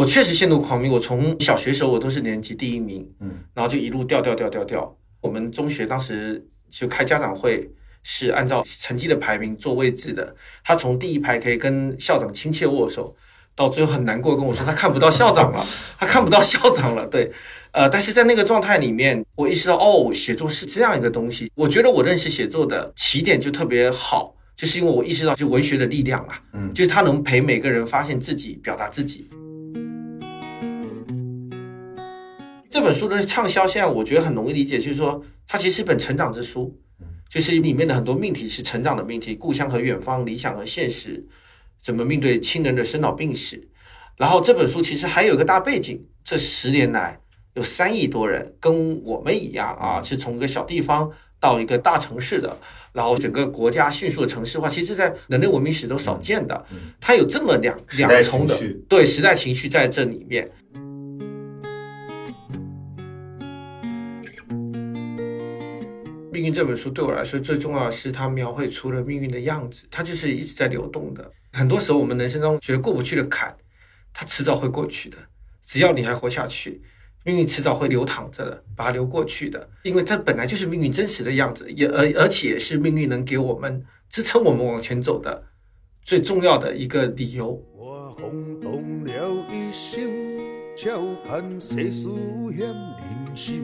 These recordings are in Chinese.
我确实陷入狂迷，我从小学时候我都是年级第一名，嗯，然后就一路掉掉掉掉掉。我们中学当时就开家长会，是按照成绩的排名做位置的。他从第一排可以跟校长亲切握手，到最后很难过跟我说他看不到校长了，他看不到校长了。对，呃，但是在那个状态里面，我意识到哦，写作是这样一个东西。我觉得我认识写作的起点就特别好，就是因为我意识到就文学的力量啊，嗯就是它能陪每个人发现自己，表达自己。这本书的畅销，现在我觉得很容易理解，就是说它其实是一本成长之书，就是里面的很多命题是成长的命题，故乡和远方，理想和现实，怎么面对亲人的生老病死。然后这本书其实还有一个大背景，这十年来有三亿多人跟我们一样啊，是从一个小地方到一个大城市的，然后整个国家迅速的城市化，其实在人类文明史都少见的，它有这么两两重的对时代情绪在这里面。命运这本书对我来说最重要的是，它描绘出了命运的样子，它就是一直在流动的。很多时候，我们人生中觉得过不去的坎，它迟早会过去的。只要你还活下去，命运迟早会流淌着的，把它流过去的。因为这本来就是命运真实的样子，也而而且也是命运能给我们支撑我们往前走的最重要的一个理由。我轰动了一生，照看世事险人心。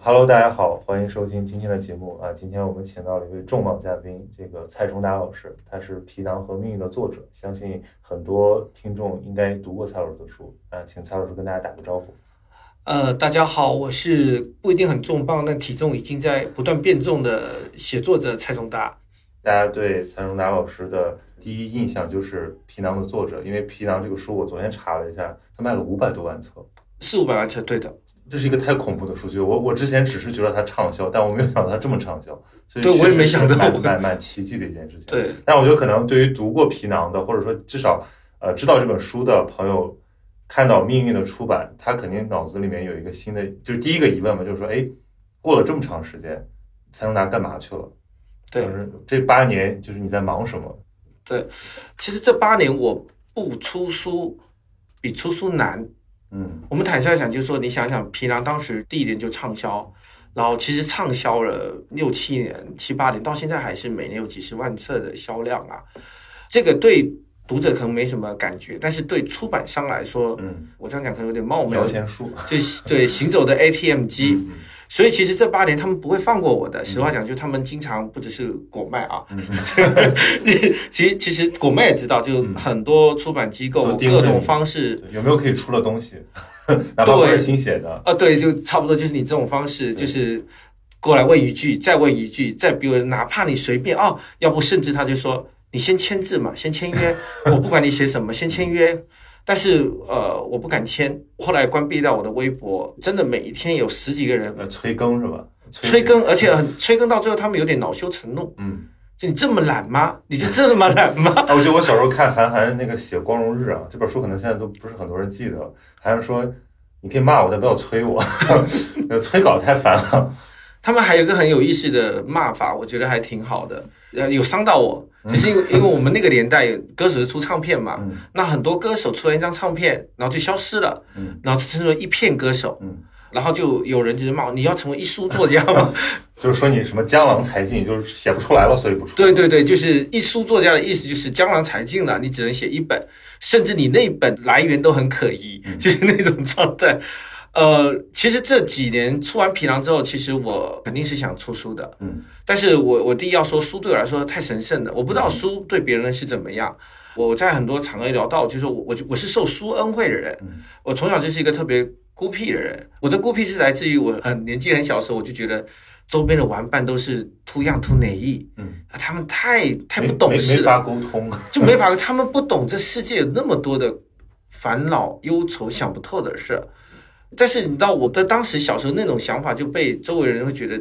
Hello，大家好，欢迎收听今天的节目啊！今天我们请到了一位重磅嘉宾，这个蔡崇达老师，他是《皮囊和命运》的作者，相信很多听众应该读过蔡老师的书啊，请蔡老师跟大家打个招呼。呃，大家好，我是不一定很重磅，但体重已经在不断变重的写作者蔡崇达。大家对蔡崇达老师的第一印象就是《皮囊》的作者，因为《皮囊》这个书我昨天查了一下，他卖了五百多万册，四五百万册，对的，这是一个太恐怖的数据。我我之前只是觉得它畅销，但我没有想到它这么畅销，所以对我也没想到蛮蛮蛮奇迹的一件事情。对，但我觉得可能对于读过《皮囊》的，或者说至少呃知道这本书的朋友，看到《命运》的出版，他肯定脑子里面有一个新的，就是第一个疑问嘛，就是说，哎，过了这么长时间，蔡崇达干嘛去了？对就是这八年，就是你在忙什么？其实这八年我不出书比出书难。嗯我们坦率讲，就是说，你想想，皮囊当时第一年就畅销，然后其实畅销了六七年、七八年，到现在还是每年有几十万册的销量啊。这个对读者可能没什么感觉，但是对出版商来说，嗯，我这样讲可能有点冒昧摇，钱树，就是对行走的 ATM 机。嗯所以其实这八年他们不会放过我的。实话讲，就他们经常不只是果麦啊，嗯其实其实果麦也知道，就很多出版机构各种方式有没有可以出的东西？哪怕不是新写的，啊，对，就差不多就是你这种方式，就是过来问一句，再问一句，再比如哪怕你随便哦，要不甚至他就说你先签字嘛，先签约，我不管你写什么，先签约。但是呃，我不敢签，后来关闭掉我的微博，真的每一天有十几个人呃，催更是吧？催更，而且很催更到最后，他们有点恼羞成怒，嗯。就你这么懒吗？你就这么懒吗？啊，我记得我小时候看韩寒那个写《光荣日》啊，这本书可能现在都不是很多人记得了。韩寒说：“你可以骂我，但不要催我，催稿太烦了。他们还有一个很有意思的骂法，我觉得还挺好的，呃，有伤到我，就是因为因为我们那个年代歌手是出唱片嘛，嗯。那很多歌手出了一张唱片，然后就消失了，嗯。然后就称为一片歌手，嗯。然后就有人就是骂你要成为一书作家吗？” 就是说你什么江郎才尽，就是写不出来了，所以不出。对对对，就是一书作家的意思就是江郎才尽了，你只能写一本，甚至你那本来源都很可疑，就是那种状态。呃，其实这几年出完《皮囊》之后，其实我肯定是想出书的，嗯但是我我第一要说，书对我来说太神圣了，我不知道书对别人是怎么样。我在很多场合聊到，就是说我我我是受书恩惠的人，嗯我从小就是一个特别孤僻的人。我的孤僻是来自于我很年纪很小的时候，我就觉得周边的玩伴都是 too young too naive，嗯，啊他们太太不懂事了，没法沟通。就没法，他们不懂这世界有那么多的烦恼、忧愁、想不透的事。但是你知道，我的当时小时候那种想法就被周围人会觉得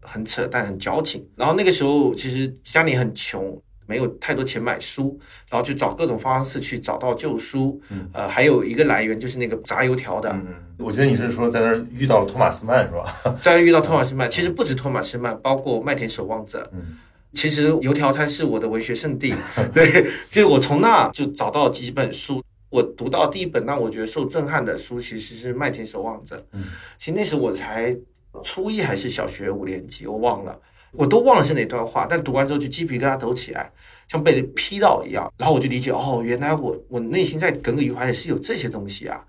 很扯淡、很矫情。然后那个时候其实家里很穷，没有太多钱买书，然后就找各种方式去找到旧书。嗯呃，还有一个来源就是那个炸油条的，嗯嗯，我记得你是说在那儿遇到了托马斯曼是吧？再遇到托马斯曼，其实不止托马斯曼，包括麦田守望者。嗯其实油条摊是我的文学圣地，对，就是我从那就找到几本书。我读到第一本让我觉得受震撼的书，其实是《麦田守望者》。嗯，其实那时我才初一还是小学五年级，我忘了，我都忘了是哪段话。但读完之后就鸡皮疙瘩抖起来，像被人劈到一样。然后我就理解，哦，原来我我内心在耿耿于怀也是有这些东西啊。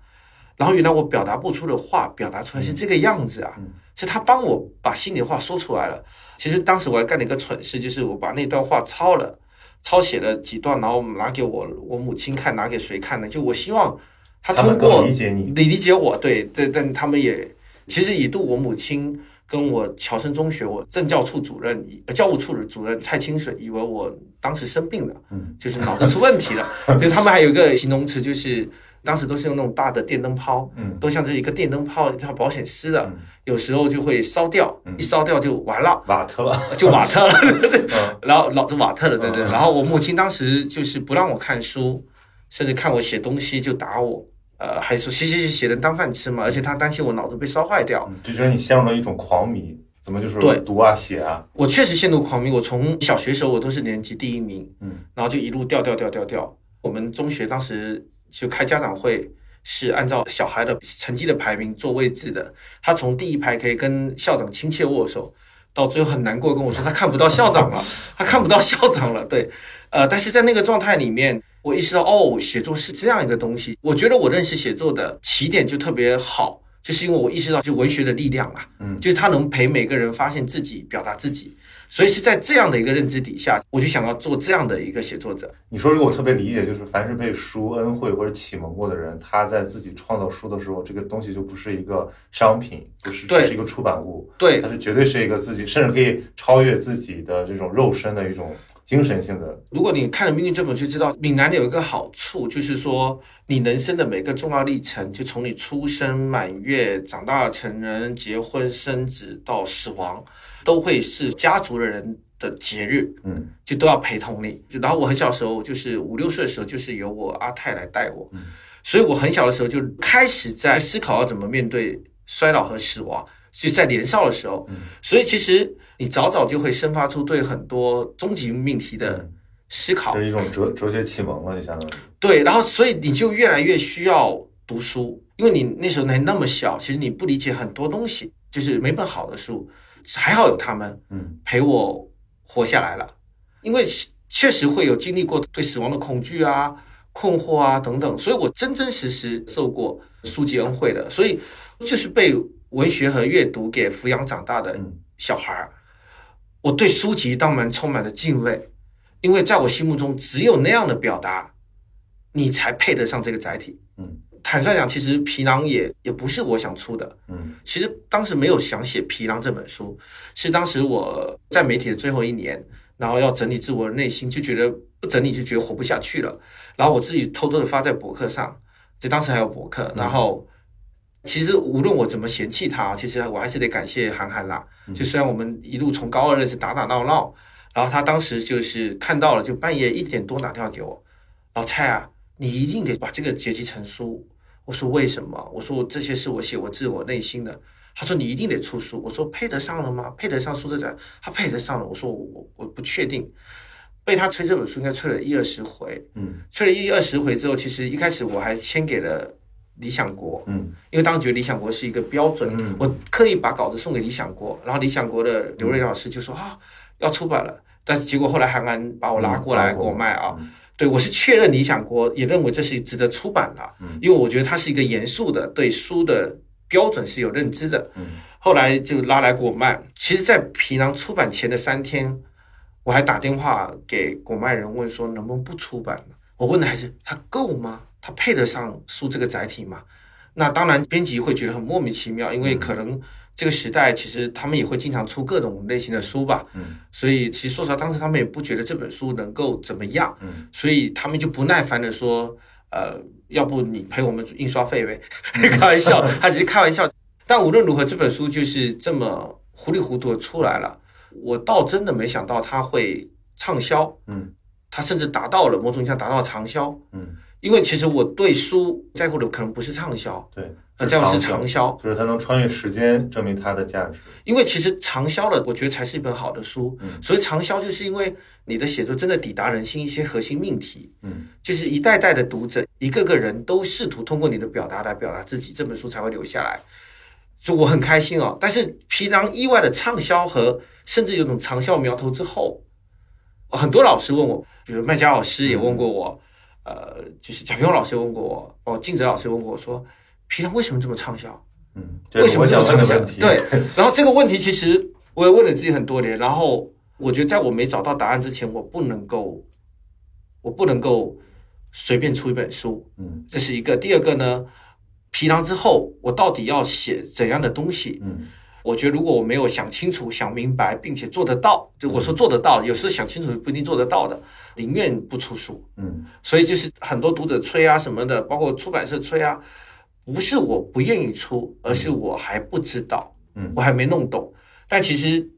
然后原来我表达不出的话，表达出来是这个样子啊。嗯是他帮我把心里话说出来了。其实当时我还干了一个蠢事，就是我把那段话抄了，抄写了几段，然后拿给我我母亲看，拿给谁看呢？就我希望他通过理解你。理理解我，对对，但他们也其实一度我母亲跟我侨生中学我政教处主任、呃教务处的主任蔡清水以为我当时生病了，嗯就是脑子出问题了，就是他们还有一个形容词，就是当时都是用那种大的电灯泡，嗯都像这一个电灯泡像保险丝的嗯，有时候就会烧掉嗯，一烧掉就完了。瓦特了。就瓦特了，对然后脑子瓦特了，对对。嗯然后我母亲当时就是不让我看书，甚至看我写东西就打我，呃，还说写写写写能当饭吃嘛，而且她担心我脑子被烧坏掉。嗯就觉得你陷入了一种狂迷，怎么就是对读啊写啊？我确实陷入狂迷，我从小学时候我都是年级第一名，嗯然后就一路掉掉掉掉掉。我们中学当时就开家长会，是按照小孩的成绩的排名做位置的。他从第一排可以跟校长亲切握手，到最后很难过跟我说他看不到校长了，他看不到校长了。对，呃，但是在那个状态里面，我意识到哦，写作是这样一个东西。我觉得我认识写作的起点就特别好，就是因为我意识到就文学的力量啊，嗯就是它能陪每个人发现自己、表达自己。所以是在这样的一个认知底下，我就想要做这样的一个写作者。你说这个我特别理解，就是凡是被书恩惠或者启蒙过的人，他在自己创造书的时候，这个东西就不是一个商品，不是对只是一个出版物，对它是绝对是一个自己，甚至可以超越自己的这种肉身的一种精神性的。如果你看了《命运》这本书，就知道闽南有一个好处，就是说你人生的每个重要历程，就从你出生、满月、长大成人、结婚、生子到死亡，都会是家族的人的节日，嗯。就都要陪同你。就然后我很小的时候，就是五六岁的时候，就是由我阿泰来带我，嗯。所以我很小的时候就开始在思考要怎么面对衰老和死亡。就在年少的时候，嗯。所以其实你早早就会生发出对很多终极命题的嗯，思考。就，是一种哲哲学启蒙了，就相当于。对，然后所以你就越来越需要读书，因为你那时候还那么小，其实你不理解很多东西，就是每本好的书，还好有他们嗯。陪我活下来了，因为确实会有经历过对死亡的恐惧啊、困惑啊等等，所以我真真实实受过书籍恩惠的，所以就是被文学和阅读给抚养长大的嗯小孩儿，我对书籍当然充满了敬畏，因为在我心目中，只有那样的表达，你才配得上这个载体。嗯坦率讲，其实《皮囊也》也不是我想出的，嗯其实当时没有想写《皮囊》这本书，是当时我在媒体的最后一年，然后要整理自我的内心，就觉得不整理就觉得活不下去了，然后我自己偷偷的发在博客上，就当时还有博客，然后其实无论我怎么嫌弃他，其实我还是得感谢韩寒啦。就虽然我们一路从高二认识，打打闹闹，然后他当时就是看到了，就半夜一点多打电话给我，老蔡啊，你一定得把这个结集成书。我说为什么？我说这些是我写我自我内心的。他说你一定得出书。我说配得上了吗？配得上书这展？他配得上了。我说我我我不确定。被他催这本书应该催了一二十回，嗯催了一二十回之后，其实一开始我还签给了理想国，嗯因为当时觉得理想国是一个标准，嗯我刻意把稿子送给理想国，然后理想国的刘瑞老师就说啊要出版了，但是结果后来韩寒把我拉过来嗯给我卖啊，嗯对我是确认理想国也认为这是值得出版的，嗯因为我觉得它是一个严肃的对书的标准是有认知的，嗯后来就拉来给我卖。其实，在皮囊出版前的三天，我还打电话给果麦人问说能不能不出版呢？我问的还是它够吗？它配得上书这个载体吗？那当然，编辑会觉得很莫名其妙，因为可能这个时代其实他们也会经常出各种类型的书吧，嗯所以其实说实话，当时他们也不觉得这本书能够怎么样，嗯所以他们就不耐烦的说，呃，要不你赔我们印刷费呗？开玩笑，他只是开玩笑。但无论如何，这本书就是这么糊里糊涂的出来了。我倒真的没想到它会畅销，嗯它甚至达到了某种意义上达到了长销。嗯，因为其实我对书在乎的可能不是畅销，对，呃，在乎是长销。就是它能穿越时间，证明它的价值。因为其实长销了，我觉得才是一本好的书。嗯所以长销就是因为你的写作真的抵达人心一些核心命题，嗯就是一代代的读者，一个个人都试图通过你的表达来表达自己，这本书才会留下来。所以我很开心哦。但是皮囊意外的畅销和甚至有种长效苗头之后，很多老师问我，比如麦佳老师也问过我，呃，就是贾平凹老师也问过我，哦，静泽老师也问过我说，皮囊为什么这么畅销？嗯，为什么这么畅销。对，然后这个问题其实我也问了自己很多年，然后我觉得在我没找到答案之前，我不能够，我不能够随便出一本书，嗯这是一个。第二个呢，皮囊之后，我到底要写怎样的东西？嗯我觉得如果我没有想清楚、想明白，并且做得到，就我说做得到，有时候想清楚不一定做得到的，宁愿不出书。嗯所以就是很多读者催啊什么的，包括出版社催啊，不是我不愿意出，而是我还不知道，嗯我还没弄懂。但其实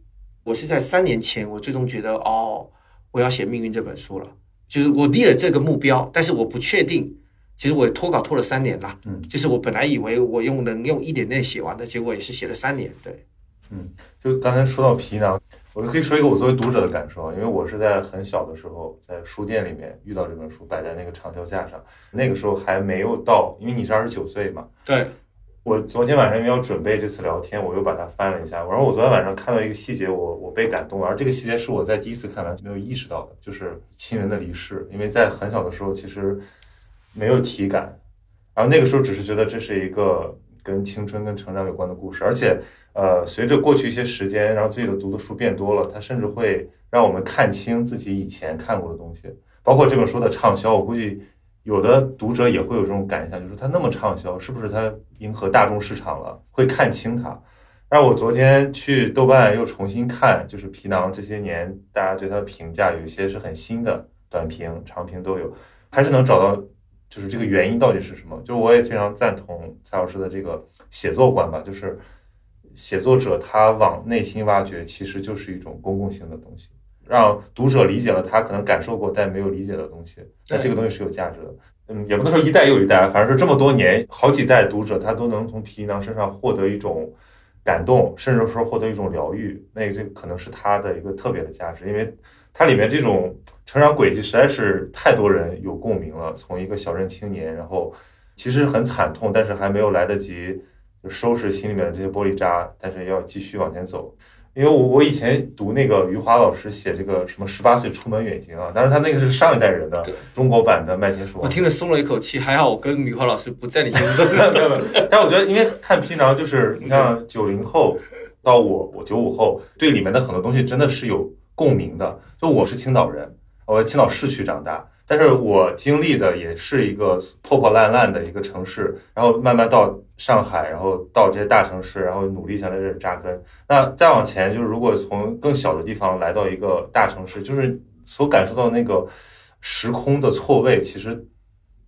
我是在三年前，我最终觉得哦，我要写《命运》这本书了，就是我立了这个目标，但是我不确定。其实我拖稿拖了三年啦，嗯就是我本来以为我用能用一点点写完的，结果也是写了三年。对，嗯就刚才说到皮囊，我就可以说一个我作为读者的感受啊，因为我是在很小的时候在书店里面遇到这本书，摆在那个长条架上，那个时候还没有到，因为你是二十九岁嘛。对，我昨天晚上因为要准备这次聊天，我又把它翻了一下，然后我昨天晚上看到一个细节，我我被感动了，而这个细节是我在第一次看完没有意识到的，就是亲人的离世，因为在很小的时候其实没有体感，然后那个时候只是觉得这是一个跟青春跟成长有关的故事，而且呃，随着过去一些时间，然后自己的读的书变多了，它甚至会让我们看清自己以前看过的东西，包括这本书的畅销，我估计有的读者也会有这种感想，就是它那么畅销，是不是它迎合大众市场了？会看清它。但我昨天去豆瓣又重新看，就是皮囊这些年大家对它的评价，有一些是很新的，短评、长评都有，还是能找到就是这个原因到底是什么？就是我也非常赞同蔡老师的这个写作观吧，就是写作者他往内心挖掘，其实就是一种公共性的东西，让读者理解了他可能感受过但没有理解的东西，那这个东西是有价值的。嗯，也不能说一代又一代，反正是这么多年，好几代读者他都能从皮囊身上获得一种感动，甚至说获得一种疗愈，那这可能是他的一个特别的价值，因为它里面这种成长轨迹实在是太多人有共鸣了。从一个小镇青年，然后其实很惨痛，但是还没有来得及就收拾心里面的这些玻璃渣，但是要继续往前走。因为我我以前读那个余华老师写这个什么十八岁出门远行啊，但是他那个是上一代人的中国版的麦田守望。我听着松了一口气，还好我跟余华老师不在你心中。没有没有，但我觉得，因为看皮囊，就是你看九零后到我，我九五后，对里面的很多东西真的是有共鸣的。就我是青岛人，我在青岛市区长大，但是我经历的也是一个破破烂烂的一个城市，然后慢慢到上海，然后到这些大城市，然后努力想在这里扎根。那再往前，就是如果从更小的地方来到一个大城市，就是所感受到那个时空的错位，其实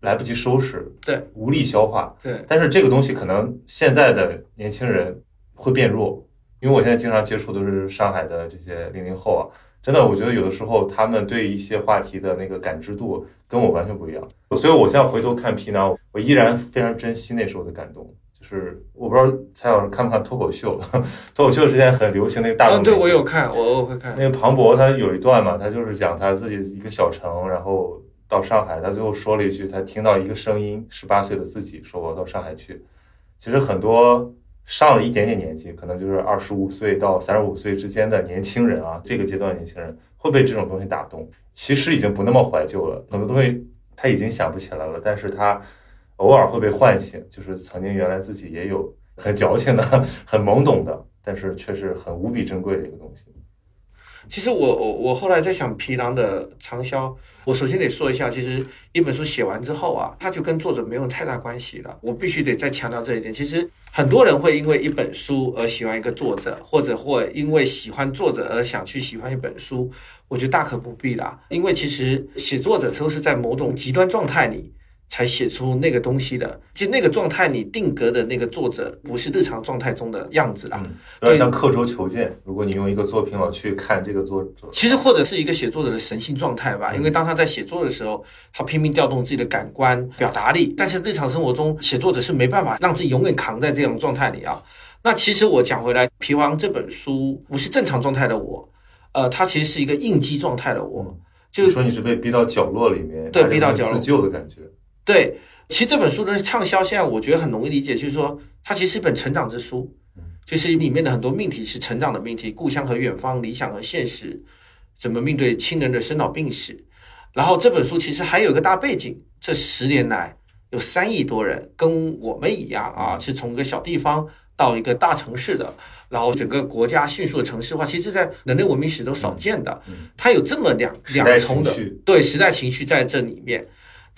来不及收拾，对，无力消化。对，但是这个东西可能现在的年轻人会变弱，因为我现在经常接触都是上海的这些零零后啊，真的，我觉得有的时候他们对一些话题的那个感知度跟我完全不一样，所以我现在回头看皮囊，我依然非常珍惜那时候的感动。就是我不知道蔡老师看不看脱口秀，脱口秀之前很流行那个大啊，对我有看，我我会看。那个庞博他有一段嘛，他就是讲他自己一个小城，然后到上海，他最后说了一句，他听到一个声音，十八岁的自己说我要到上海去。其实很多上了一点点年纪，可能就是二十五岁到三十五岁之间的年轻人啊，这个阶段年轻人会被这种东西打动。其实已经不那么怀旧了，很多东西他已经想不起来了，但是他偶尔会被唤醒，就是曾经原来自己也有很矫情的、很懵懂的，但是却是很无比珍贵的一个东西。其实我我我后来在想皮囊的长销，我首先得说一下，其实一本书写完之后啊，它就跟作者没有太大关系了。我必须得再强调这一点。其实很多人会因为一本书而喜欢一个作者，或者或因为喜欢作者而想去喜欢一本书，我觉得大可不必啦。因为其实写作者都是在某种极端状态里才写出那个东西的。其实那个状态，你定格的那个作者不是日常状态中的样子啦。嗯，有点像刻舟求剑。如果你用一个作品老去看这个作者，其实或者是一个写作者的神性状态吧，因为当他在写作的时候，他拼命调动自己的感官表达力，但是日常生活中写作者是没办法让自己永远扛在这种状态里啊。那其实我讲回来，《皮王》这本书不是正常状态的我，呃，它其实是一个应激状态的我，就你说你是被逼到角落里面，对逼到角落自救的感觉。对，其实这本书的畅销，现在我觉得很容易理解，就是说它其实是一本成长之书，就是里面的很多命题是成长的命题，故乡和远方，理想和现实，怎么面对亲人的生老病死。然后这本书其实还有一个大背景，这十年来有三亿多人跟我们一样啊，是从一个小地方到一个大城市的，然后整个国家迅速的城市化，其实，在人类文明史都少见的，它有这么两两重的对时代情绪在这里面。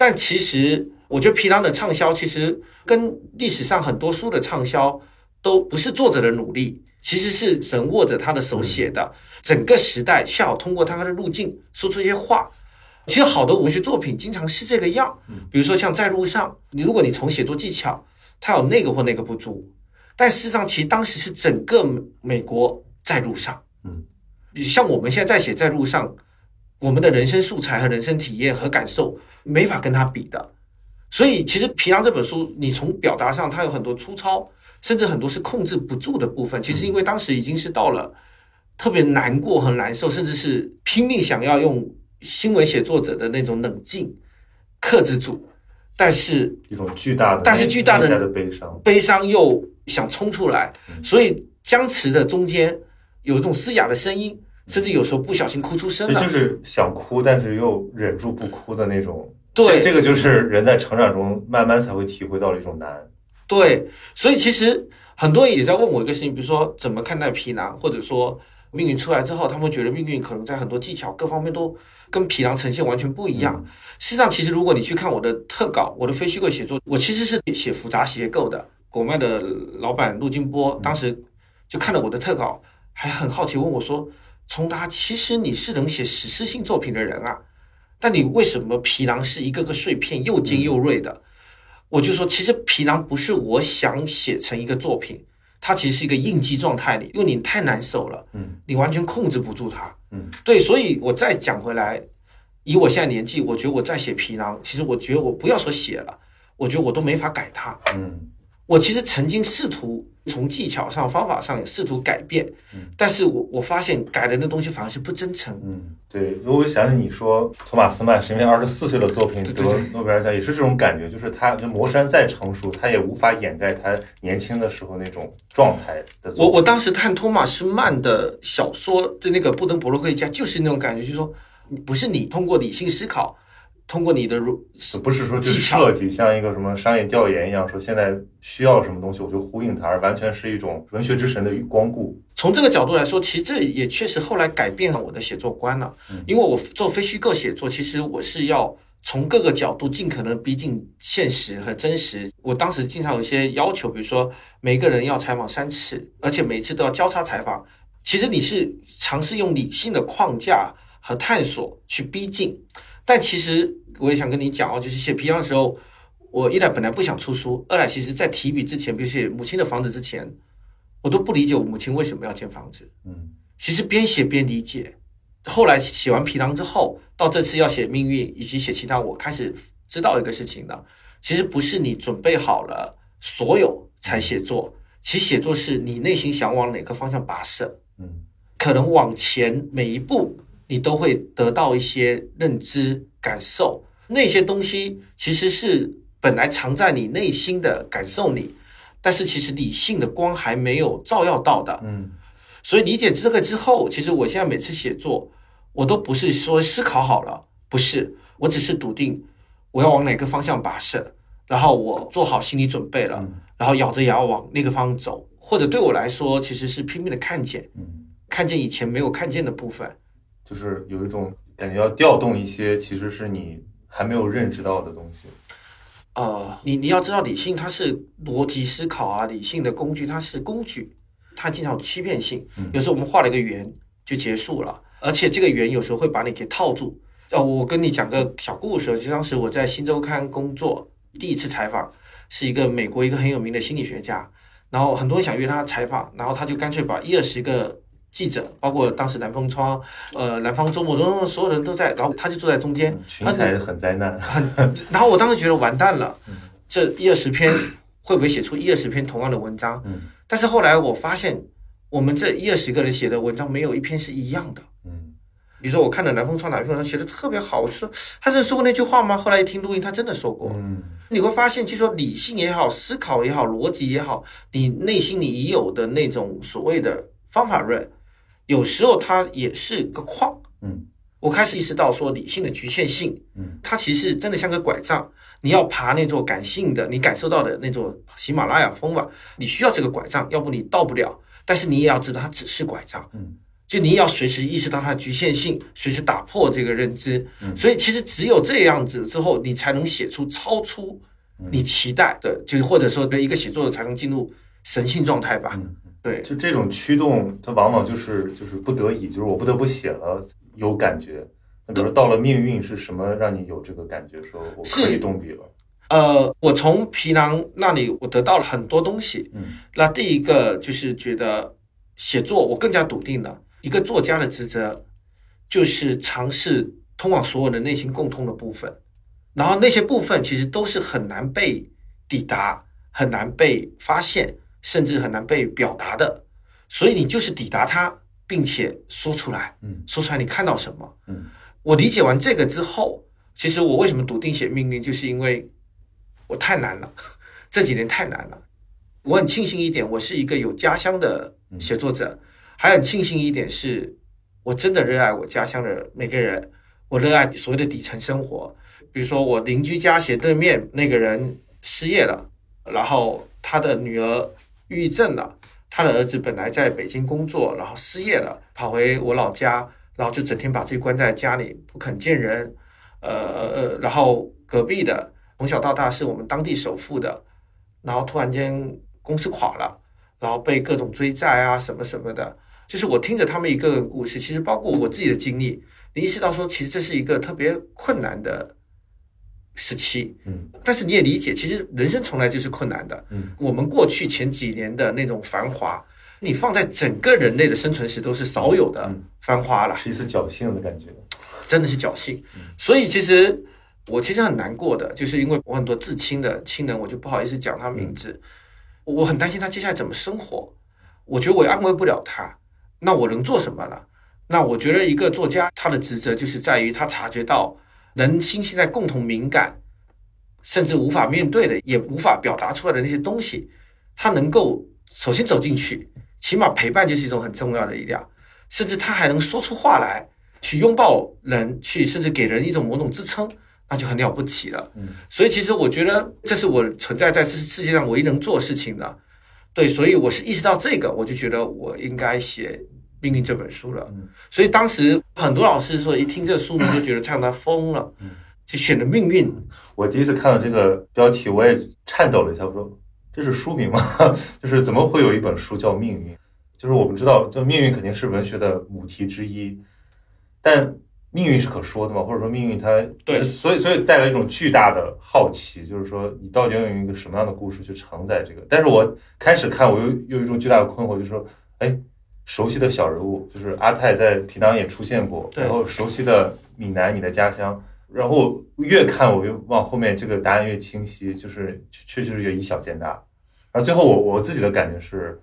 但其实，我觉得皮囊的畅销，其实跟历史上很多书的畅销都不是作者的努力，其实是神握着他的手写的。整个时代恰好通过他的路径说出一些话。其实好的文学作品经常是这个样，比如说像在路上，你如果你从写作技巧，它有那个或那个不足，但事实上，其实当时是整个美国在路上。嗯，像我们现在在写在路上。我们的人生素材和人生体验和感受没法跟他比的，所以其实《皮囊》这本书，你从表达上，它有很多粗糙，甚至很多是控制不住的部分。其实因为当时已经是到了特别难过和难受，甚至是拼命想要用新闻写作者的那种冷静克制住，但是一种巨大的，但是巨大的悲伤，悲伤又想冲出来，所以僵持的中间有一种嘶哑的声音。甚至有时候不小心哭出声了，就是想哭，但是又忍住不哭的那种。对，这个就是人在成长中慢慢才会体会到的一种难。对，所以其实很多人也在问我一个事情，比如说怎么看待皮囊，或者说命运出来之后，他们觉得命运可能在很多技巧各方面都跟皮囊呈现完全不一样。实际上，其实如果你去看我的特稿，我的非虚构写作，我其实是写复杂结构的。国脉的老板陆金波当时就看了我的特稿，还很好奇问我说。从达，其实你是能写史诗性作品的人啊，但你为什么皮囊是一个个碎片，又尖又锐的？我就说，其实皮囊不是我想写成一个作品，它其实是一个应激状态里，因为你太难受了，嗯，你完全控制不住它，嗯，对，所以我再讲回来，以我现在年纪，我觉得我在写皮囊，其实我觉得我不要说写了，我觉得我都没法改它，嗯。我其实曾经试图从技巧上、方法上试图改变，但是我我发现改人的东西反而是不真诚。嗯，对。如果想起你说托马斯曼是因为二十四岁的作品得诺贝尔奖，也是这种感觉，就是他，就魔山再成熟，他也无法掩盖他年轻的时候那种状态的。我我当时看托马斯曼的小说的那个布登伯洛克一家，就是那种感觉，就是说，不是你通过理性思考。通过你的如不是说就是设计像一个什么商业调研一样，说现在需要什么东西我就呼应它，而完全是一种文学之神的光顾。从这个角度来说，其实这也确实后来改变了我的写作观了。因为我做非虚构写作，其实我是要从各个角度尽可能逼近现实和真实。我当时经常有一些要求，比如说每个人要采访三次，而且每次都要交叉采访。其实你是尝试用理性的框架和探索去逼近。但其实我也想跟你讲哦，就是写皮囊的时候，我一来本来不想出书，二来其实在提笔之前，比如写母亲的房子之前，我都不理解我母亲为什么要建房子。嗯，其实边写边理解。后来写完皮囊之后，到这次要写命运以及写其他，我开始知道一个事情了。其实不是你准备好了所有才写作，其实写作是你内心想往哪个方向跋涉。嗯，可能往前每一步。你都会得到一些认知感受，那些东西其实是本来藏在你内心的感受里，但是其实理性的光还没有照耀到的。嗯，所以理解这个之后，其实我现在每次写作，我都不是说思考好了，不是，我只是笃定我要往哪个方向跋涉，然后我做好心理准备了，然后咬着牙往那个方向走，或者对我来说，其实是拼命的看见，嗯，看见以前没有看见的部分。就是有一种感觉，要调动一些其实是你还没有认知到的东西。呃，你你要知道，理性它是逻辑思考啊，理性的工具它是工具，它经常有欺骗性。有时候我们画了一个圆就结束了，而且这个圆有时候会把你给套住。哦，我跟你讲个小故事，就当时我在《新周刊》工作，第一次采访是一个美国一个很有名的心理学家，然后很多人想约他采访，然后他就干脆把一二十个记者，包括当时南风窗、呃南方周末中所有人都在，然后他就坐在中间，群才很灾难。然后我当时觉得完蛋了，这一二十篇会不会写出一二十篇同样的文章？嗯但是后来我发现，我们这一二十个人写的文章没有一篇是一样的。嗯比如说，我看了南风窗哪篇文章写的特别好，我就说他真的说过那句话吗？后来一听录音，他真的说过。嗯你会发现，就说理性也好，思考也好，逻辑也好，你内心你已有的那种所谓的方法论，有时候它也是个框。嗯我开始意识到说，理性的局限性，嗯它其实真的像个拐杖，你要爬那座感性的，你感受到的那座喜马拉雅峰吧，你需要这个拐杖，要不你到不了。但是你也要知道，它只是拐杖。嗯就你也要随时意识到它的局限性，随时打破这个认知。嗯所以其实只有这样子之后，你才能写出超出你期待的，就是或者说一个写作者才能进入神性状态吧。嗯，对，就这种驱动，它往往就是就是不得已，就是我不得不写了，有感觉。那比如说到了命运是什么让你有这个感觉，说我可以动笔了？呃，我从皮囊那里我得到了很多东西。嗯那第一个就是觉得写作，我更加笃定了一个作家的职责，就是尝试通往所有的内心共通的部分，然后那些部分其实都是很难被抵达、很难被发现，甚至很难被表达的。所以你就是抵达它，并且说出来，嗯说出来你看到什么。嗯我理解完这个之后，其实我为什么笃定写命运，就是因为我太难了，这几年太难了。我很庆幸一点，我是一个有家乡的写作者，还很庆幸一点是，我真的热爱我家乡的每个人，我热爱所谓的底层生活。比如说，我邻居家斜对面那个人失业了，然后他的女儿抑郁症了，他的儿子本来在北京工作，然后失业了，跑回我老家，然后就整天把自己关在家里，不肯见人。呃呃，然后隔壁的从小到大是我们当地首富的，然后突然间公司垮了，然后被各种追债啊什么什么的，就是我听着他们一个个故事，其实包括我自己的经历，你意识到说，其实这是一个特别困难的时期。嗯但是你也理解，其实人生从来就是困难的。嗯我们过去前几年的那种繁华，你放在整个人类的生存史都是少有的嗯繁华了。是一次侥幸的感觉。真的是侥幸。所以其实我其实很难过的，就是因为我很多至亲的亲人，我就不好意思讲他名字，我很担心他接下来怎么生活。我觉得我也安慰不了他，那我能做什么呢？那我觉得一个作家他的职责就是在于他察觉到人心现在共同敏感，甚至无法面对的，也无法表达出来的那些东西，他能够首先走进去，起码陪伴就是一种很重要的力量，甚至他还能说出话来，去拥抱人，去甚至给人一种某种支撑，那就很了不起了。嗯所以其实我觉得这是我存在在这世界上唯一能做的事情的。对，所以我是意识到这个，我就觉得我应该写《命运》这本书了。嗯所以当时很多老师说，一听这个书名就觉得唱他疯了，就选了《命运》。我第一次看到这个标题，我也颤抖了一下，我说这是书名吗？就是怎么会有一本书叫《命运》？就是我们知道，这命运肯定是文学的母题之一，但命运是可说的嘛？或者说命运它对所以所以带来一种巨大的好奇，就是说你到底要用一个什么样的故事去承载这个？但是我开始看，我又又有一种巨大的困惑，就是说，哎，熟悉的小人物，就是阿泰在皮囊也出现过，然后熟悉的闽南，你的家乡。然后越看我越往后面，这个答案越清晰，就是确确实是以小见大。然后最后我我自己的感觉是，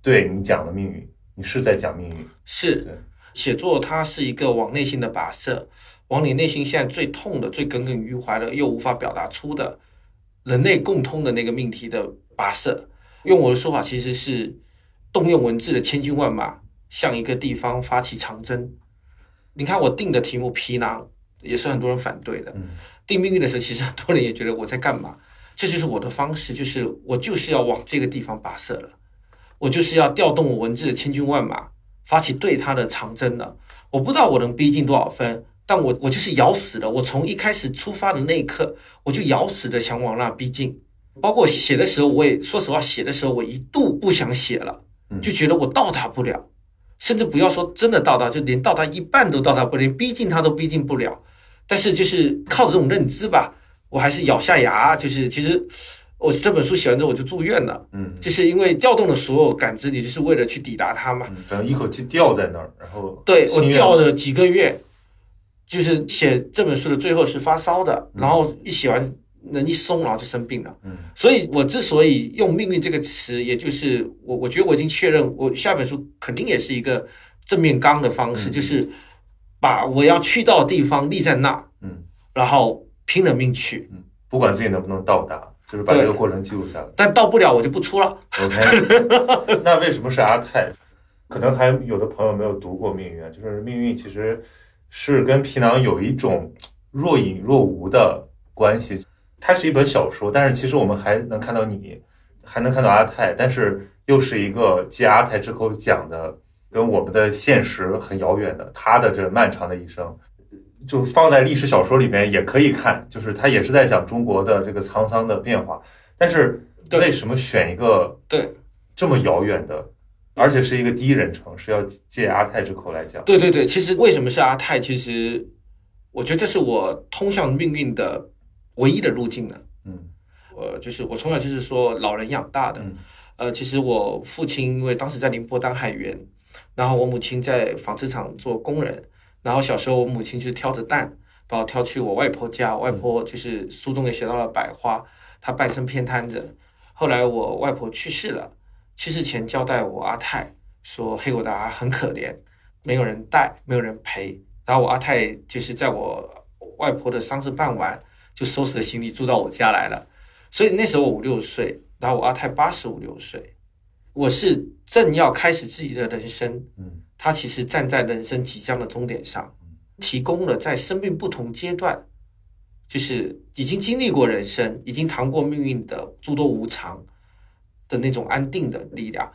对你讲的命运，你是在讲命运。是写作，它是一个往内心的跋涉，往你内心现在最痛的、最耿耿于怀的，又无法表达出的人类共通的那个命题的跋涉。用我的说法，其实是动用文字的千军万马，向一个地方发起长征。你看我定的题目“皮囊”，也是很多人反对的。嗯定命运的时候，其实很多人也觉得我在干嘛？这就是我的方式，就是我就是要往这个地方跋涉了，我就是要调动我文字的千军万马，发起对他的长征了。我不知道我能逼近多少分，但我我就是咬死了。我从一开始出发的那一刻，我就咬死的想往那逼近。包括写的时候，我也说实话，写的时候我一度不想写了，嗯就觉得我到达不了。甚至不要说真的到达，就连到达一半都到达不了，连逼近他都逼近不了。但是就是靠着这种认知吧，我还是咬下牙，就是其实我这本书写完之后我就住院了，嗯，就是因为调动了所有感知力，就是为了去抵达它嘛。然后一口气吊在那儿，然后对我吊了几个月，就是写这本书的最后是发烧的，然后一写完人一松，然后就生病了。嗯所以我之所以用“命运”这个词，也就是我我觉得我已经确认，我下本书肯定也是一个正面刚的方式，嗯就是把我要去到的地方立在那，嗯然后拼了命去，嗯，不管自己能不能到达，就是把这个过程记录下来。但到不了我就不出了。OK，那为什么是阿泰？可能还有的朋友没有读过《命运》啊，就是《命运》其实是跟皮囊有一种若隐若无的关系。它是一本小说，但是其实我们还能看到你，还能看到阿泰，但是又是一个借阿泰之口讲的，跟我们的现实很遥远的他的这漫长的一生。就放在历史小说里面也可以看，就是他也是在讲中国的这个沧桑的变化，但是为什么选一个对这么遥远的，而且是一个第一人称，是要借阿泰之口来讲？对对对，其实为什么是阿泰？其实我觉得这是我通向命运的唯一的路径呢。嗯呃，就是我从小就是说老人养大的。嗯呃，其实我父亲因为当时在宁波当海员，然后我母亲在纺织厂做工人，然后小时候我母亲就挑着担把我挑去我外婆家，外婆就是书中也写到了百花，她半身偏瘫着。后来我外婆去世了，去世前交代我阿泰说黑狗达很可怜，没有人带，没有人陪。然后我阿泰就是在我外婆的丧事办完，就收拾了行李住到我家来了。所以那时候我五六岁，然后我阿泰八十五六岁，我是正要开始自己的人生，嗯他其实站在人生即将的终点上，提供了在生命不同阶段，就是已经经历过人生，已经谈过命运的诸多无常的那种安定的力量，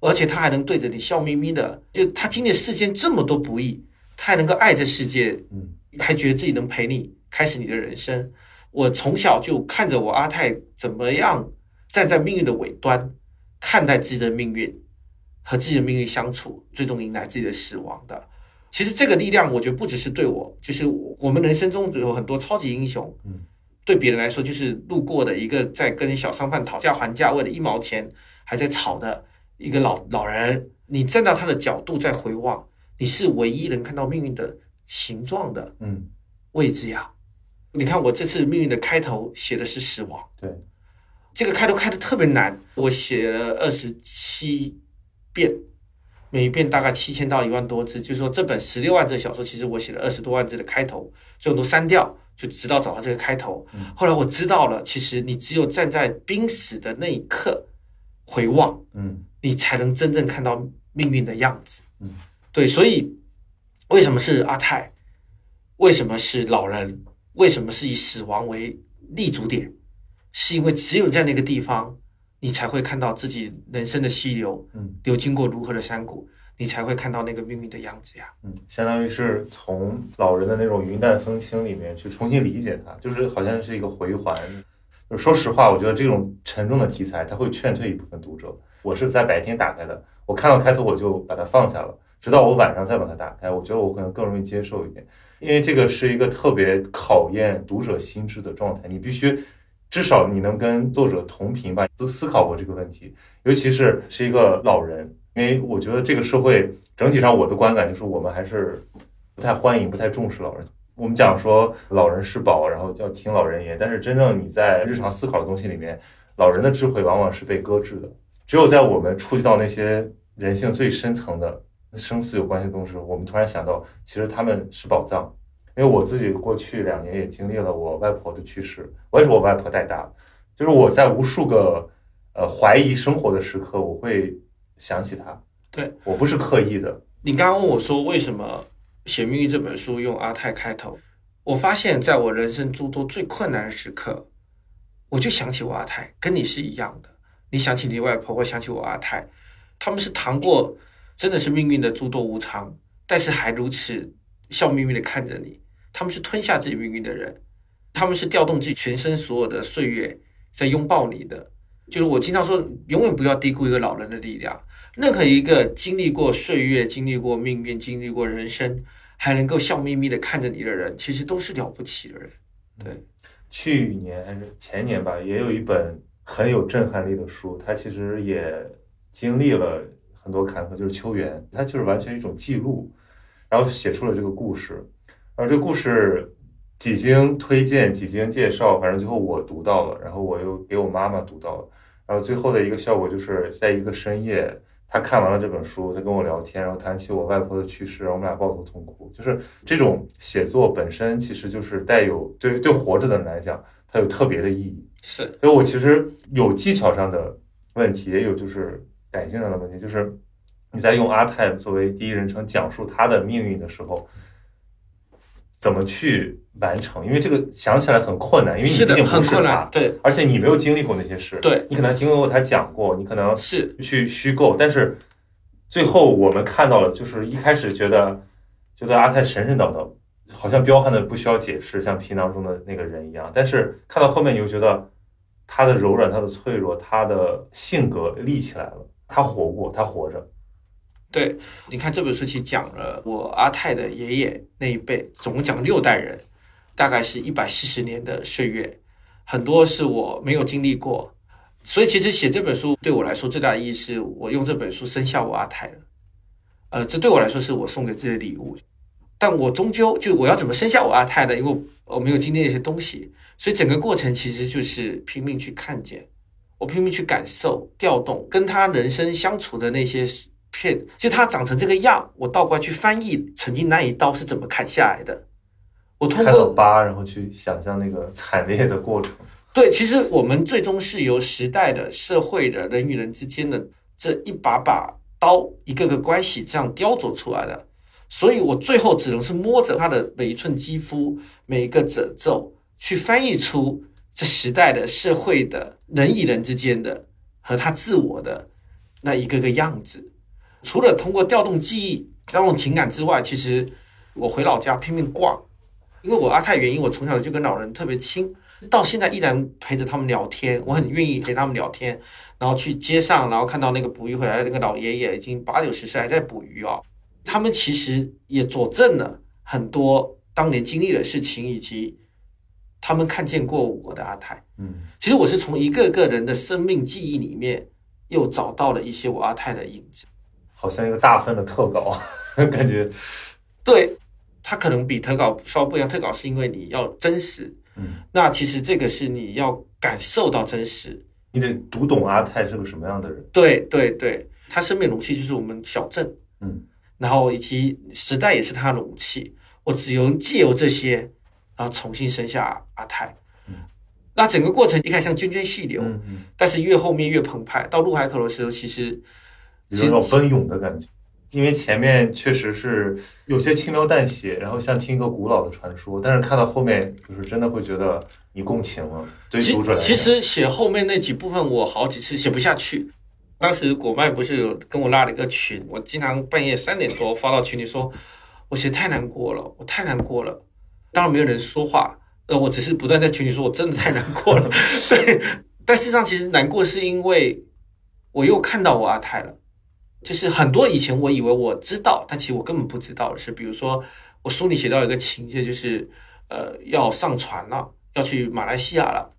而且他还能对着你笑眯眯的，就他经历世间这么多不易，他还能够爱这世界，嗯还觉得自己能陪你开始你的人生。我从小就看着我阿泰怎么样站在命运的尾端，看待自己的命运，和自己的命运相处，最终迎来自己的死亡的。其实这个力量，我觉得不只是对我，就是我们人生中有很多超级英雄，嗯，对别人来说就是路过的一个在跟小商贩讨价还价，为了一毛钱还在吵的一个老老人。你站到他的角度再回望，你是唯一能看到命运的形状的嗯，位置呀。你看我这次命运的开头写的是死亡，对，这个开头开的特别难，我写了二十七遍，每一遍大概七千到一万多字，就是说这本十六万字的小说，其实我写了二十多万字的开头，最后都删掉，就直到找到这个开头。后来我知道了，其实你只有站在濒死的那一刻回望，嗯你才能真正看到命运的样子。嗯，对，所以为什么是阿泰？为什么是老人？为什么是以死亡为立足点？是因为只有在那个地方，你才会看到自己人生的溪流嗯流经过如何的山谷，你才会看到那个命运的样子呀。嗯，相当于是从老人的那种云淡风轻里面去重新理解它，就是好像是一个回环。就说实话，我觉得这种沉重的题材，它会劝退一部分读者。我是在白天打开的，我看到开头我就把它放下了，直到我晚上再把它打开，我觉得我可能更容易接受一点，因为这个是一个特别考验读者心智的状态，你必须至少你能跟作者同频吧，思思考过这个问题，尤其是是一个老人，因为我觉得这个社会整体上我的观感就是我们还是不太欢迎、不太重视老人。我们讲说老人是宝，然后要听老人言，但是真正你在日常思考的东西里面，老人的智慧往往是被搁置的。只有在我们触及到那些人性最深层的生死有关系的东西，我们突然想到，其实他们是宝藏。因为我自己过去两年也经历了我外婆的去世，我也是我外婆带大的，就是我在无数个呃怀疑生活的时刻，我会想起她。对我不是刻意的，你刚刚问我说为什么写《命运》这本书用阿泰开头，我发现在我人生诸多最困难的时刻，我就想起我阿泰，跟你是一样的。你想起你外婆，我想起我阿泰，他们是谈过真的是命运的诸多无常，但是还如此笑眯眯的看着你。他们是吞下自己命运的人，他们是调动自己全身所有的岁月在拥抱你的。就是我经常说，永远不要低估一个老人的力量。任何一个经历过岁月、经历过命运、经历过人生，还能够笑眯眯的看着你的人，其实都是了不起的人。对，去年还是前年吧，也有一本很有震撼力的书，它其实也经历了很多坎坷，就是秋园，它就是完全一种记录，然后写出了这个故事。然后这个故事几经推荐、几经介绍，反正最后我读到了，然后我又给我妈妈读到了，然后最后的一个效果就是在一个深夜。他看完了这本书，他跟我聊天，然后谈起我外婆的去世，然后我们俩抱头痛哭。就是这种写作本身，其实就是带有对对活着的人来讲，它有特别的意义。是，所以我其实有技巧上的问题，也有就是感性上的问题。就是你在用阿泰作为第一人称讲述他的命运的时候，怎么去完成？因为这个想起来很困难，因为你是的毕竟不很困是他难，，对而且你没有经历过那些事，对，你可能听过他讲过，你可能是，去虚构，但是最后我们看到了，就是一开始觉得觉得阿泰神神叨叨，好像彪悍的不需要解释，像皮囊中的那个人一样，但是看到后面你又觉得他的柔软、他的脆弱、他的性格立起来了，他活过，他活着，对。你看这本书其实讲了我阿泰的爷爷那一辈，总共讲了六代人，大概是一百四十年的岁月，很多是我没有经历过，所以其实写这本书对我来说最大的意义是我用这本书生下我阿泰了，呃，这对我来说是我送给自己的礼物。但我终究就我要怎么生下我阿泰呢？因为我我没有经历那些东西，所以整个过程其实就是拼命去看见，我拼命去感受、调动，跟他人生相处的那些片，就他长成这个样，我倒过来去翻译曾经那一刀是怎么砍下来的。我通过疤，然后去想象那个惨烈的过程。对，其实我们最终是由时代的、社会的、人与人之间的这一把把刀、一个个关系这样雕琢出来的。所以我最后只能是摸着他的每一寸肌肤、每一个褶皱，去翻译出这时代的、社会的、人与人之间的和他自我的那一个个样子。除了通过调动记忆、调动情感之外，其实我回老家拼命逛，因为我阿泰原因，我从小就跟老人特别亲。到现在依然陪着他们聊天，我很愿意陪他们聊天，然后去街上，然后看到那个捕鱼回来的那个老爷爷，已经八九十岁还在捕鱼哦。他们其实也佐证了很多当年经历的事情，以及他们看见过我的阿泰。嗯，其实我是从一个个人的生命记忆里面，又找到了一些我阿泰的影子。好像一个大份的特稿，感觉，对，它可能比特稿稍微不一样，特稿是因为你要真实，嗯，那其实这个是你要感受到真实。你得读懂阿泰是个什么样的人。对对对，他生命容器就是我们小镇，嗯，然后以及时代也是他的武器。我只有借由这些，然后重新生下阿泰。嗯那整个过程一看像涓涓细流，嗯嗯，但是越后面越澎湃。到入海口的时候，其实有种奔涌的感觉。因为前面确实是有些轻描淡写，然后像听一个古老的传说，但是看到后面，就是真的会觉得你共情了，对其实写后面那几部分，我好几次写不下去。当时果麦不是有跟我拉了一个群，我经常半夜三点多发到群里说，我写太难过了，我太难过了。当然没有人说话，呃，我只是不断在群里说，我真的太难过了。对，但事实上其实难过是因为我又看到我阿泰了，就是很多以前我以为我知道，但其实我根本不知道的是，比如说我书里写到一个情节，就是呃要上船了，要去马来西亚了。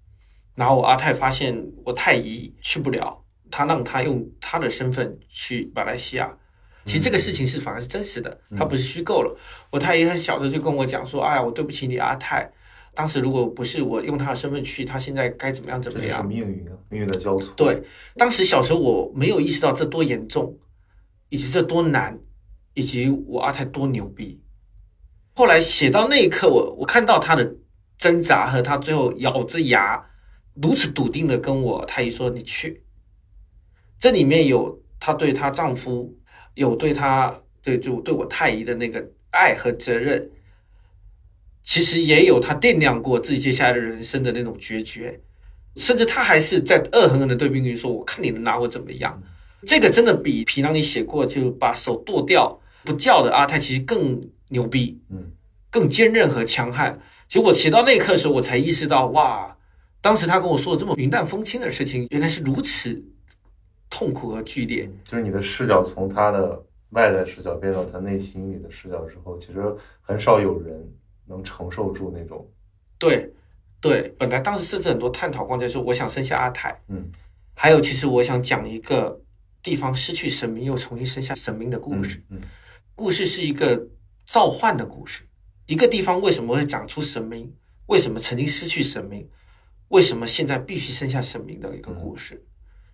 然后我阿泰发现我太姨去不了，他让他用他的身份去马来西亚。其实这个事情是反而是真实的，他不是虚构了。我太爷很小候就跟我讲说：“哎呀，我对不起你阿泰，当时如果不是我用他的身份去，他现在该怎么样怎么样。”命运啊，命运的交错。对，当时小时候我没有意识到这多严重，以及这多难，以及我阿泰多牛逼。后来写到那一刻，我我看到他的挣扎和他最后咬着牙，如此笃定的跟我太姨说：“你去。”这里面有她对她丈夫，有对他对就对我太姨的那个爱和责任，其实也有他掂量过自己接下来的人生的那种决绝。甚至他还是在恶狠狠的对命运说：“我看你能拿我怎么样？”这个真的比皮囊里写过就把手剁掉不叫的阿泰其实更牛逼，嗯，更坚韧和强悍。其实我写到那一刻的时候，我才意识到，哇，当时他跟我说的这么云淡风轻的事情，原来是如此痛苦和剧烈。就是你的视角从他的外在视角变到他内心里的视角之后，其实很少有人能承受住那种，对，对，本来当时甚至很多探讨框架，说我想生下阿台，嗯还有其实我想讲一个地方失去神明又重新生下神明的故事。嗯故事是一个召唤的故事，一个地方为什么会长出神明？为什么曾经失去神明？为什么现在必须生下神明的一个故事？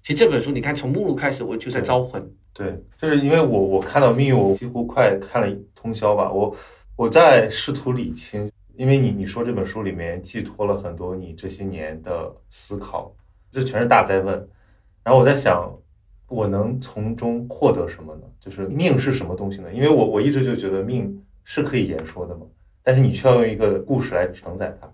其实这本书，你看从目录开始，我就在招魂。对，就是因为我我看到命运，我几乎快看了通宵吧。我我在试图理清，因为你你说这本书里面寄托了很多你这些年的思考，这全是大灾问。然后我在想，我能从中获得什么呢？就是命是什么东西呢？因为我我一直就觉得命是可以言说的嘛，但是你需要用一个故事来承载它。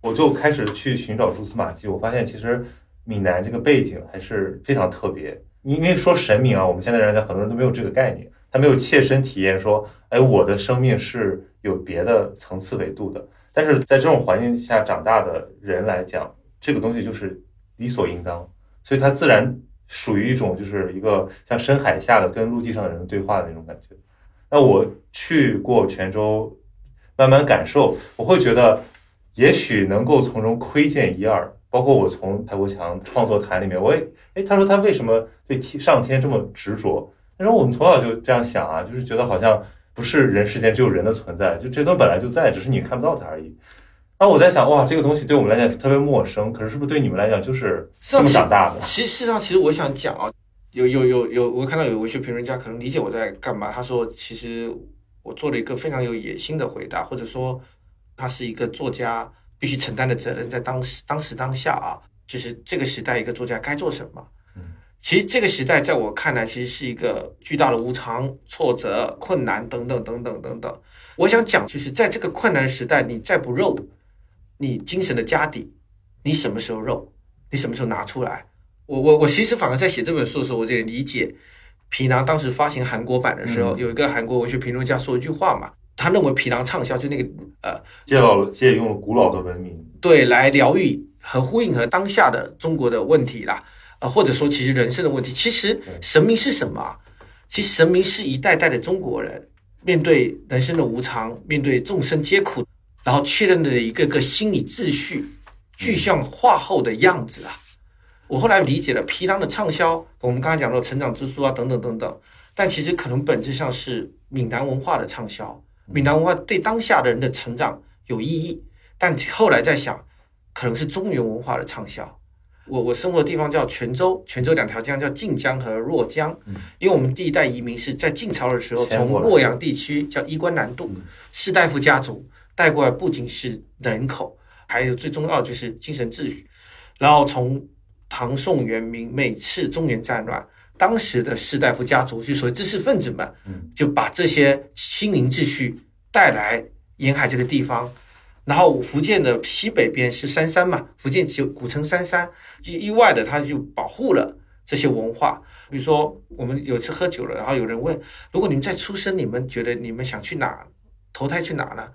我就开始去寻找蛛丝马迹，我发现其实闽南这个背景还是非常特别。因为说神明啊，我们现在人家很多人都没有这个概念，他没有切身体验说，哎，我的生命是有别的层次维度的。但是在这种环境下长大的人来讲，这个东西就是理所应当，所以它自然属于一种就是一个像深海下的跟陆地上的人对话的那种感觉。那我去过泉州，慢慢感受，我会觉得也许能够从中窥见一二。包括我从蔡国强创作谈里面，我也哎，他说他为什么对天上天这么执着？他说我们从小就这样想啊，就是觉得好像不是人世间只有人的存在，就这东西本来就在，只是你看不到它而已。那我在想，哇，这个东西对我们来讲特别陌生，可是是不是对你们来讲就是这么长大的？其实事实上，其实我想讲啊，有有有有，我看到有文学评论家可能理解我在干嘛。他说，其实我做了一个非常有野心的回答，或者说他是一个作家必须承担的责任，在当时当时当下啊，就是这个时代一个作家该做什么。其实这个时代在我看来，其实是一个巨大的无常、挫折、困难等等等等等等。我想讲，就是在这个困难的时代，你再不肉，你精神的家底，你什么时候肉？你什么时候拿出来？我我我其实反而在写这本书的时候，我就理解皮囊当时发行韩国版的时候，有一个韩国文学评论家说一句话嘛，他认为皮囊畅销就那个呃借老了借用了古老的文明，对，来疗愈和呼应和当下的中国的问题啦，呃，或者说其实人生的问题。其实神明是什么啊？其实神明是一代代的中国人面对人生的无常，面对众生皆苦，然后确认的一个个心理秩序具象化后的样子啊。我后来理解了皮囊的畅销，我们刚才讲到成长之书啊，等等等等，但其实可能本质上是闽南文化的畅销。闽南文化对当下的人的成长有意义，但后来在想，可能是中原文化的畅销。我我生活的地方叫泉州，泉州两条江叫晋江和洛江，因为我们第一代移民是在晋朝的时候从洛阳地区叫衣冠南渡，士大夫家族带过来，不仅是人口，还有最重要的就是精神秩序。然后从唐宋元明每次中原战乱，当时的士大夫家族，就所谓知识分子们，就把这些心灵秩序带来沿海这个地方。然后福建的西北边是三山嘛，福建就古称三山，意意外的他就保护了这些文化。比如说我们有次喝酒了，然后有人问，如果你们再出生，你们觉得你们想去哪？投胎去哪呢？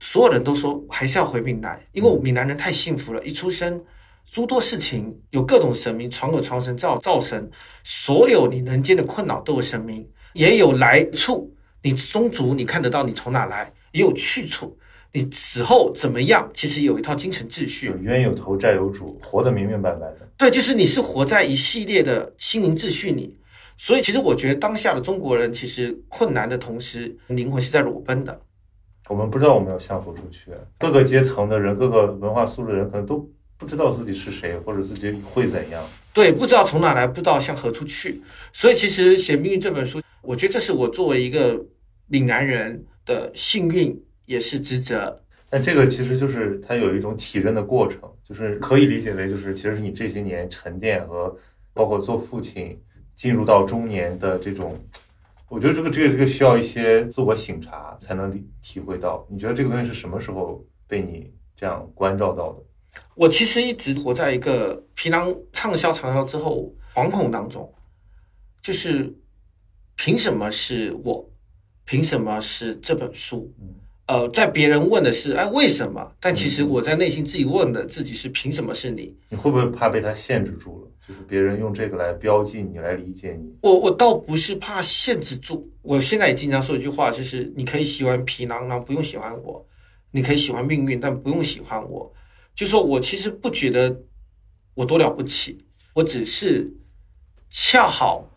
所有人都说还是要回闽南，因为闽南人太幸福了，一出生诸多事情有各种神明，传口传神，造造神，所有你人间的困扰都有神明，也有来处。你宗族你看得到你从哪来，也有去处。你死后怎么样，其实有一套精神秩序有。冤有头债有主，活得明明白白的。对，就是你是活在一系列的心灵秩序里。所以，其实我觉得当下的中国人其实困难的同时，灵魂是在裸奔的。我们不知道我们要向何处去，各个阶层的人，各个文化素质的人，可能都不知道自己是谁，或者自己会怎样。对，不知道从哪来，不知道向何处去。所以，其实写《命运》这本书，我觉得这是我作为一个闽南人的幸运，也是职责。但这个其实就是它有一种体认的过程，就是可以理解为就是其实是你这些年沉淀和包括做父亲进入到中年的这种，我觉得这个这个这个需要一些自我醒察才能理体会到。你觉得这个东西是什么时候被你这样关照到的？我其实一直活在一个皮囊畅销畅销之后惶恐当中，就是凭什么是我？凭什么是这本书？呃，在别人问的是哎为什么，但其实我在内心自己问的自己是凭什么是你？你会不会怕被他限制住了？就是别人用这个来标记你，来理解你。我我倒不是怕限制住，我现在也经常说一句话，就是你可以喜欢皮囊，然后，不用喜欢我；你可以喜欢命运，但不用喜欢我。就说我其实不觉得我多了不起，我只是恰好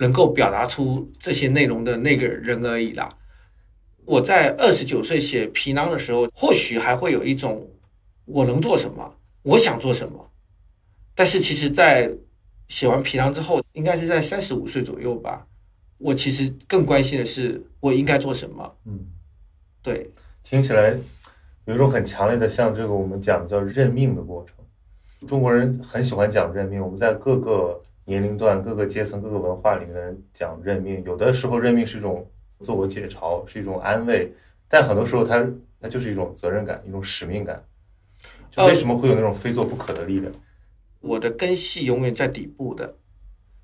能够表达出这些内容的那个人而已啦。我在二十九岁写皮囊的时候，或许还会有一种我能做什么，我想做什么。但是其实，在写完皮囊之后，应该是在三十五岁左右吧。我其实更关心的是，我应该做什么。嗯，对，听起来有一种很强烈的，像这个我们讲的叫认命的过程。中国人很喜欢讲认命，我们在各个年龄段、各个阶层、各个文化里面讲认命。有的时候认命是一种自我解嘲，是一种安慰，但很多时候它它就是一种责任感、一种使命感。就为什么会有那种非做不可的力量？我的根系永远在底部的，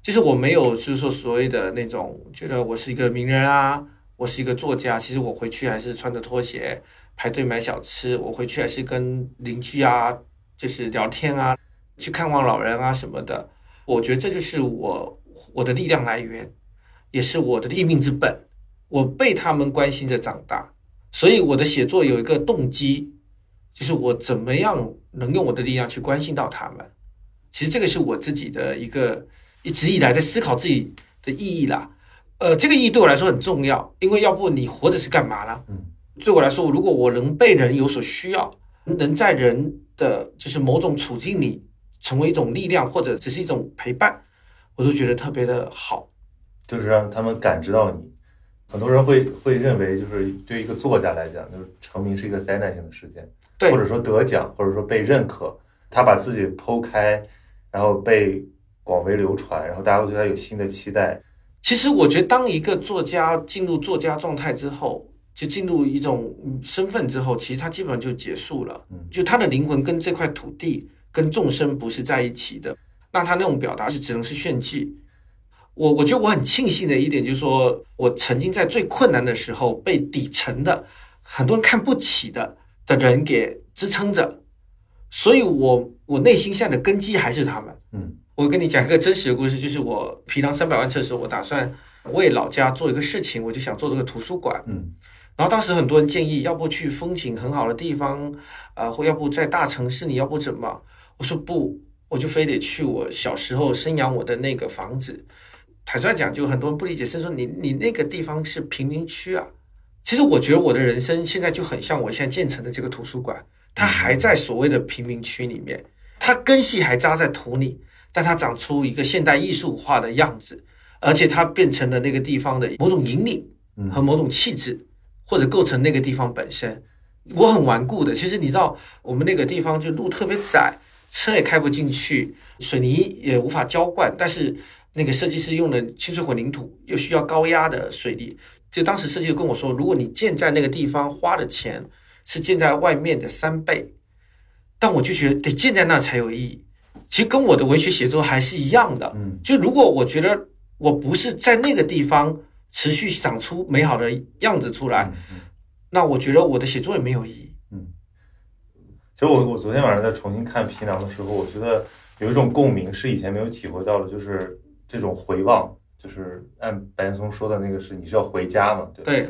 其实我没有，就是说所谓的那种觉得我是一个名人啊，我是一个作家。其实我回去还是穿着拖鞋排队买小吃，我回去还是跟邻居啊，就是聊天啊，去看望老人啊什么的。我觉得这就是我我的力量来源，也是我的立命之本。我被他们关心着长大，所以我的写作有一个动机，就是我怎么样能用我的力量去关心到他们。其实这个是我自己的一个一直以来在思考自己的意义啦，呃，这个意义对我来说很重要，因为要不你活着是干嘛呢？对我来说，如果我能被人有所需要，能在人的就是某种处境里成为一种力量，或者只是一种陪伴，我都觉得特别的好。就是让他们感知到你。很多人会会认为，就是对一个作家来讲，就是成名是一个灾难性的事件，对，或者说得奖，或者说被认可，他把自己剖开。然后被广为流传，然后大家会对他有新的期待。其实我觉得，当一个作家进入作家状态之后，就进入一种身份之后，其实他基本上就结束了。嗯，就他的灵魂跟这块土地、跟众生不是在一起的。那他那种表达是只能是炫技。我我觉得我很庆幸的一点就是说，我曾经在最困难的时候被底层的很多人看不起的的人给支撑着。所以，我我内心现在的根基还是他们。嗯，我跟你讲一个真实的故事，就是我皮囊三百万册的时候，我打算为老家做一个事情，我就想做这个图书馆。嗯，然后当时很多人建议，要不去风景很好的地方，啊，或要不在大城市，你要不怎么？我说不，我就非得去我小时候生养我的那个房子。坦率讲，就很多人不理解，是说你你那个地方是贫民区啊。其实我觉得我的人生现在就很像我现在建成的这个图书馆。它还在所谓的贫民区里面，它根系还扎在土里，但它长出一个现代艺术化的样子，而且它变成了那个地方的某种引领和某种气质，或者构成那个地方本身。我很顽固的，其实你知道，我们那个地方就路特别窄，车也开不进去，水泥也无法浇灌，但是那个设计师用了清水混凝土，又需要高压的水泥，就当时设计师跟我说，如果你建在那个地方花的钱。是建在外面的三倍，但我就觉得得建在那才有意义。其实跟我的文学写作还是一样的。嗯，就如果我觉得我不是在那个地方持续长出美好的样子出来，那我觉得我的写作也没有意义。嗯，其实我我昨天晚上在重新看《皮囊》的时候，我觉得有一种共鸣是以前没有体会到的，就是这种回望，就是按白岩松说的那个是你是要回家嘛？对。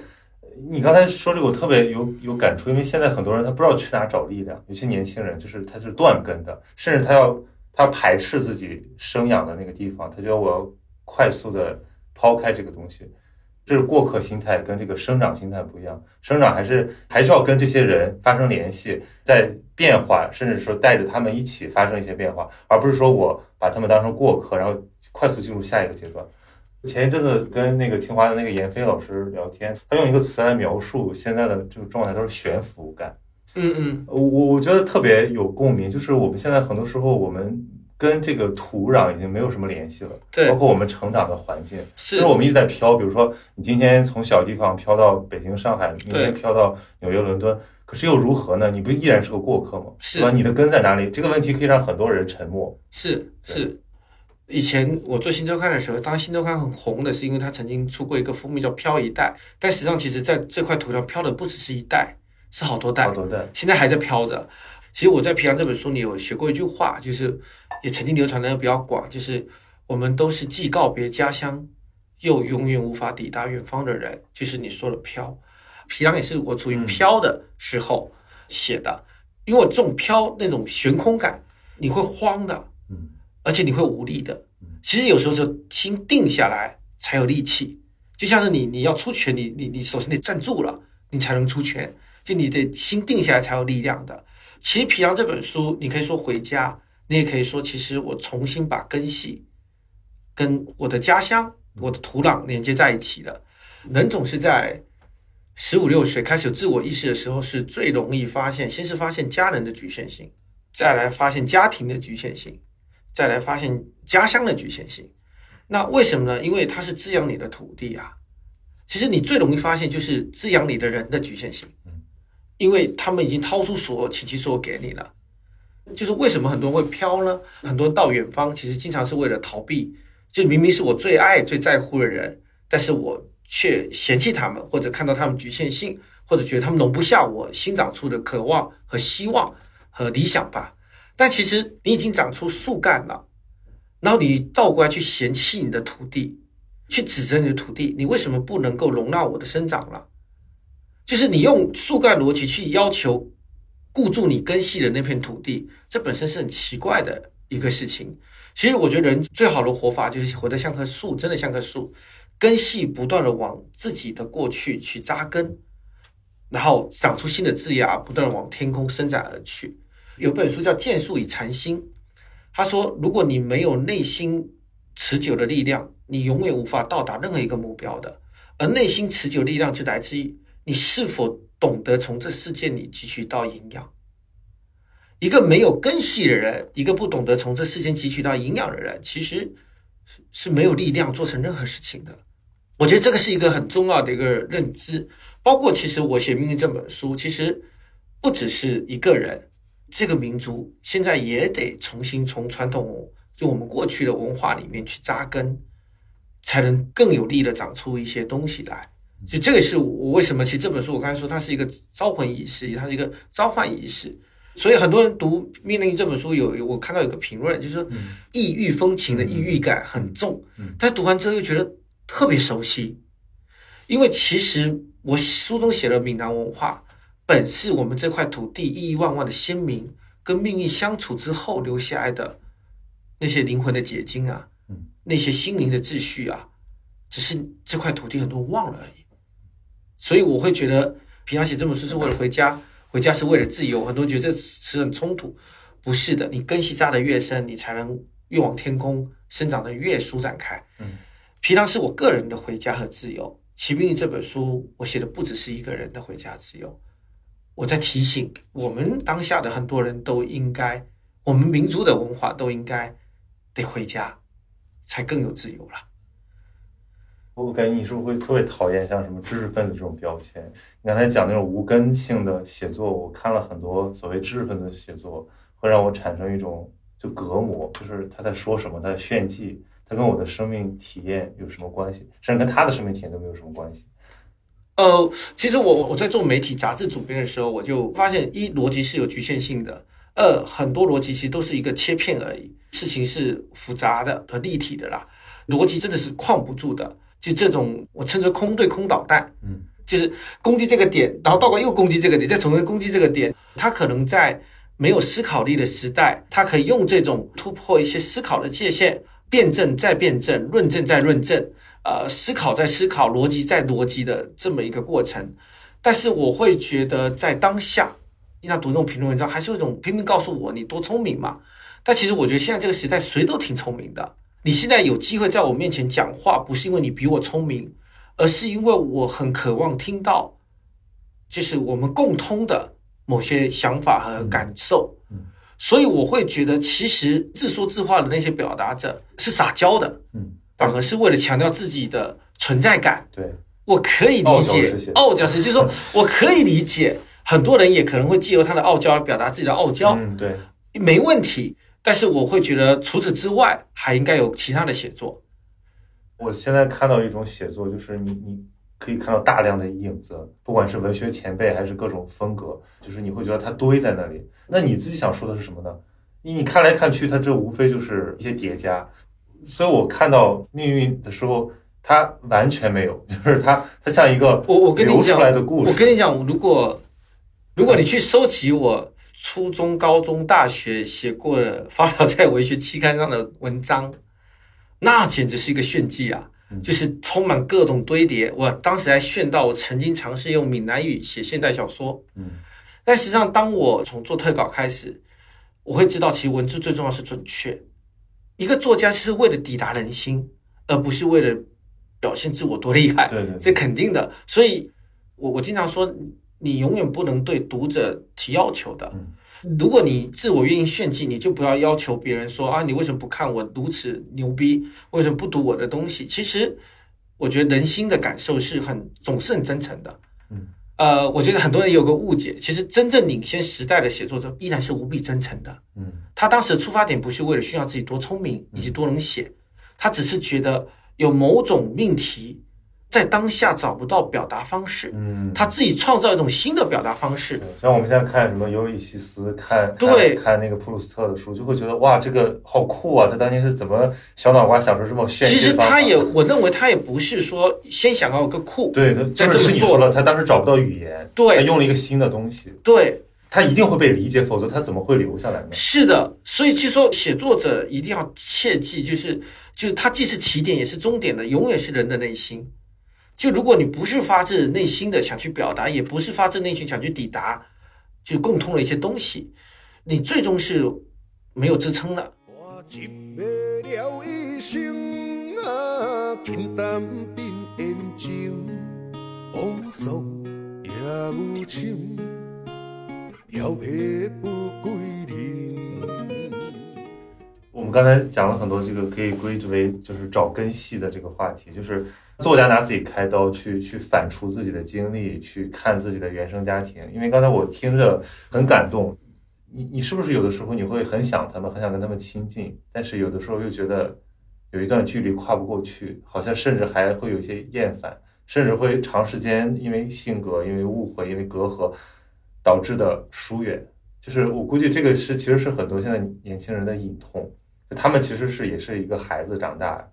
你刚才说这个，我特别有有感触，因为现在很多人他不知道去哪找力量，有些年轻人就是他是断根的，甚至他要他排斥自己生养的那个地方，他觉得我要快速的抛开这个东西，这是过客心态，跟这个生长心态不一样。生长还是还是要跟这些人发生联系，在变化，甚至说带着他们一起发生一些变化，而不是说我把他们当成过客，然后快速进入下一个阶段。前一阵子跟那个清华的那个闫飞老师聊天，他用一个词来描述现在的这个状态，都是悬浮感。嗯嗯，我我觉得特别有共鸣，就是我们现在很多时候我们跟这个土壤已经没有什么联系了，对，包括我们成长的环境，是我们一直在飘。比如说，你今天从小地方飘到北京、上海，明天飘到纽约、伦敦，可是又如何呢？你不依然是个过客吗？是吧？你的根在哪里？这个问题可以让很多人沉默。是是。以前我做新周刊的时候，当新周刊很红的是因为它曾经出过一个封面叫“飘一代”，但实际上其实在这块土上飘的不只是一代，是好多代好，多代，现在还在飘着。其实我在《皮囊》这本书里有学过一句话，就是也曾经流传的比较广，就是我们都是既告别家乡，又永远无法抵达远方的人。就是你说的飘，皮囊也是我处于嗯飘的时候写的，因为我这种飘那种悬空感，你会慌的，嗯而且你会无力的。其实有时候就心定下来才有力气，就像是你你要出拳，你你你首先得站住了，你才能出拳，就你得心定下来才有力量的。其实《皮囊》这本书，你可以说回家，你也可以说，其实我重新把根系跟我的家乡、我的土壤连接在一起的。人总是在十五六岁开始有自我意识的时候，是最容易发现，先是发现家人的局限性，再来发现家庭的局限性，再来发现家乡的局限性。那为什么呢？因为它是滋养你的土地啊。其实你最容易发现就是滋养你的人的局限性，因为他们已经掏出所有倾其所有给你了。就是为什么很多人会飘呢？很多人到远方，其实经常是为了逃避，就明明是我最爱、最在乎的人，但是我却嫌弃他们，或者看到他们局限性，或者觉得他们容不下我新长出的渴望和希望和理想吧。但其实你已经长出树干了，然后你倒过来去嫌弃你的土地，去指责你的土地，你为什么不能够容纳我的生长了？就是你用树干逻辑去要求固住你根系的那片土地，这本身是很奇怪的一个事情。其实我觉得人最好的活法就是活得像棵树，真的像棵树，根系不断的往自己的过去去扎根，然后长出新的枝芽，不断的往天空伸展而去。有本书叫《剑术与禅心》，他说，如果你没有内心持久的力量，你永远无法到达任何一个目标的。而内心持久力量就来自于你是否懂得从这世界里汲取到营养。一个没有根系的人，一个不懂得从这世间汲取到营养的人，其实是是没有力量做成任何事情的。我觉得这个是一个很重要的一个认知。包括其实我写《命运》这本书，其实不只是一个人，这个民族现在也得重新从传统就我们过去的文化里面去扎根，才能更有力的长出一些东西来。就这个是我为什么其实这本书我刚才说它是一个招魂仪式，它是一个召唤仪式。所以很多人读《命令》这本书有，有我看到有个评论，就是说异域风情的异域感很重，但读完之后又觉得特别熟悉，因为其实我书中写了闽南文化，本是我们这块土地亿亿万万的先民跟命运相处之后留下来的那些灵魂的结晶啊，那些心灵的秩序啊，只是这块土地很多忘了而已。所以我会觉得平常写这本书是为了回家。回家是为了自由，很多人觉得这词很冲突，不是的。你根系扎得越深，你才能越往天空生长得越舒展开。嗯，皮囊是我个人的回家和自由。骑兵这本书，我写的不只是一个人的回家自由，我在提醒我们当下的很多人都应该，我们民族的文化都应该得回家，才更有自由了。我感觉你是不是会特别讨厌像什么知识分子这种标签？你刚才讲那种无根性的写作，我看了很多所谓知识分子的写作，会让我产生一种就隔膜，就是他在说什么，他在炫技，他跟我的生命体验有什么关系？甚至跟他的生命体验都没有什么关系。呃，其实我我在做媒体杂志主编的时候，我就发现一逻辑是有局限性的，二很多逻辑其实都是一个切片而已，事情是复杂的和立体的啦，逻辑真的是框不住的。就这种我称之为空对空导弹，嗯，就是攻击这个点，然后倒过来又攻击这个点，再重新攻击这个点。他可能在没有思考力的时代，他可以用这种突破一些思考的界限，辩证再辩证，论证再论证，呃，思考再思考，逻辑再逻辑的这么一个过程。但是我会觉得在当下，经常读那种评论文章，还是有一种拼命告诉我你多聪明嘛。但其实我觉得现在这个时代谁都挺聪明的。你现在有机会在我面前讲话，不是因为你比我聪明，而是因为我很渴望听到，就是我们共通的某些想法和感受。嗯，所以我会觉得，其实自说自话的那些表达者是撒娇的，嗯，反而是为了强调自己的存在感。对，我可以理解傲娇是，就是说我可以理解，很多人也可能会借由他的傲娇来表达自己的傲娇，嗯，对，没问题。但是我会觉得，除此之外，还应该有其他的写作。我现在看到一种写作，就是你你可以看到大量的影子，不管是文学前辈还是各种风格，就是你会觉得它堆在那里。那你自己想说的是什么呢？你看来看去，它这无非就是一些叠加。所以我看到命运的时候，它完全没有，就是它它像一个我我跟你讲出来的故事。我跟你讲，如果如果你去收集我初中、高中、大学写过的发表在文学期刊上的文章，那简直是一个炫技啊！嗯就是充满各种堆叠。我当时还炫到我曾经尝试用闽南语写现代小说，嗯但实际上，当我从做特稿开始，我会知道，其实文字最重要是准确。一个作家是为了抵达人心，而不是为了表现自我多厉害。对对对这肯定的。所以，我我经常说，你永远不能对读者提要求的。嗯如果你自我愿意炫技，你就不要要求别人说啊，你为什么不看我如此牛逼？为什么不读我的东西？其实，我觉得人心的感受是很总是很真诚的。嗯，呃，我觉得很多人有个误解，其实真正领先时代的写作者依然是无比真诚的。嗯他当时的出发点不是为了炫耀自己多聪明以及多能写，他只是觉得有某种命题在当下找不到表达方式，嗯，他自己创造一种新的表达方式。像我们现在看什么尤里西斯，看看对看那个普鲁斯特的书，就会觉得哇，这个好酷啊！他当年是怎么小脑瓜想出这么炫其？实他也，我认为他也不是说先想要有个酷，对，他在就是这么做了他当时找不到语言，对他对用了一个新的东西，对，他一定会被理解，否则他怎么会留下来呢？是的。所以据说写作者一定要切记，就是就是他既是起点也是终点的，永远是人的内心。就如果你不是发自内心的想去表达，也不是发自内心想去抵达，就共通的一些东西，你最终是没有支撑的。我一夜了一生啊，轻淡变烟情，往事也无情，飘撇不归零。我们刚才讲了很多，这个可以归之为就是找根系的这个话题，就是作家拿自己开刀去去反刍自己的经历，去看自己的原生家庭。因为刚才我听着很感动，你你是不是有的时候你会很想他们，很想跟他们亲近，但是有的时候又觉得有一段距离跨不过去，好像甚至还会有一些厌烦，甚至会长时间因为性格、因为误会、因为隔阂导致的疏远。就是我估计这个是其实是很多现在年轻人的隐痛。他们其实是也是一个孩子长大，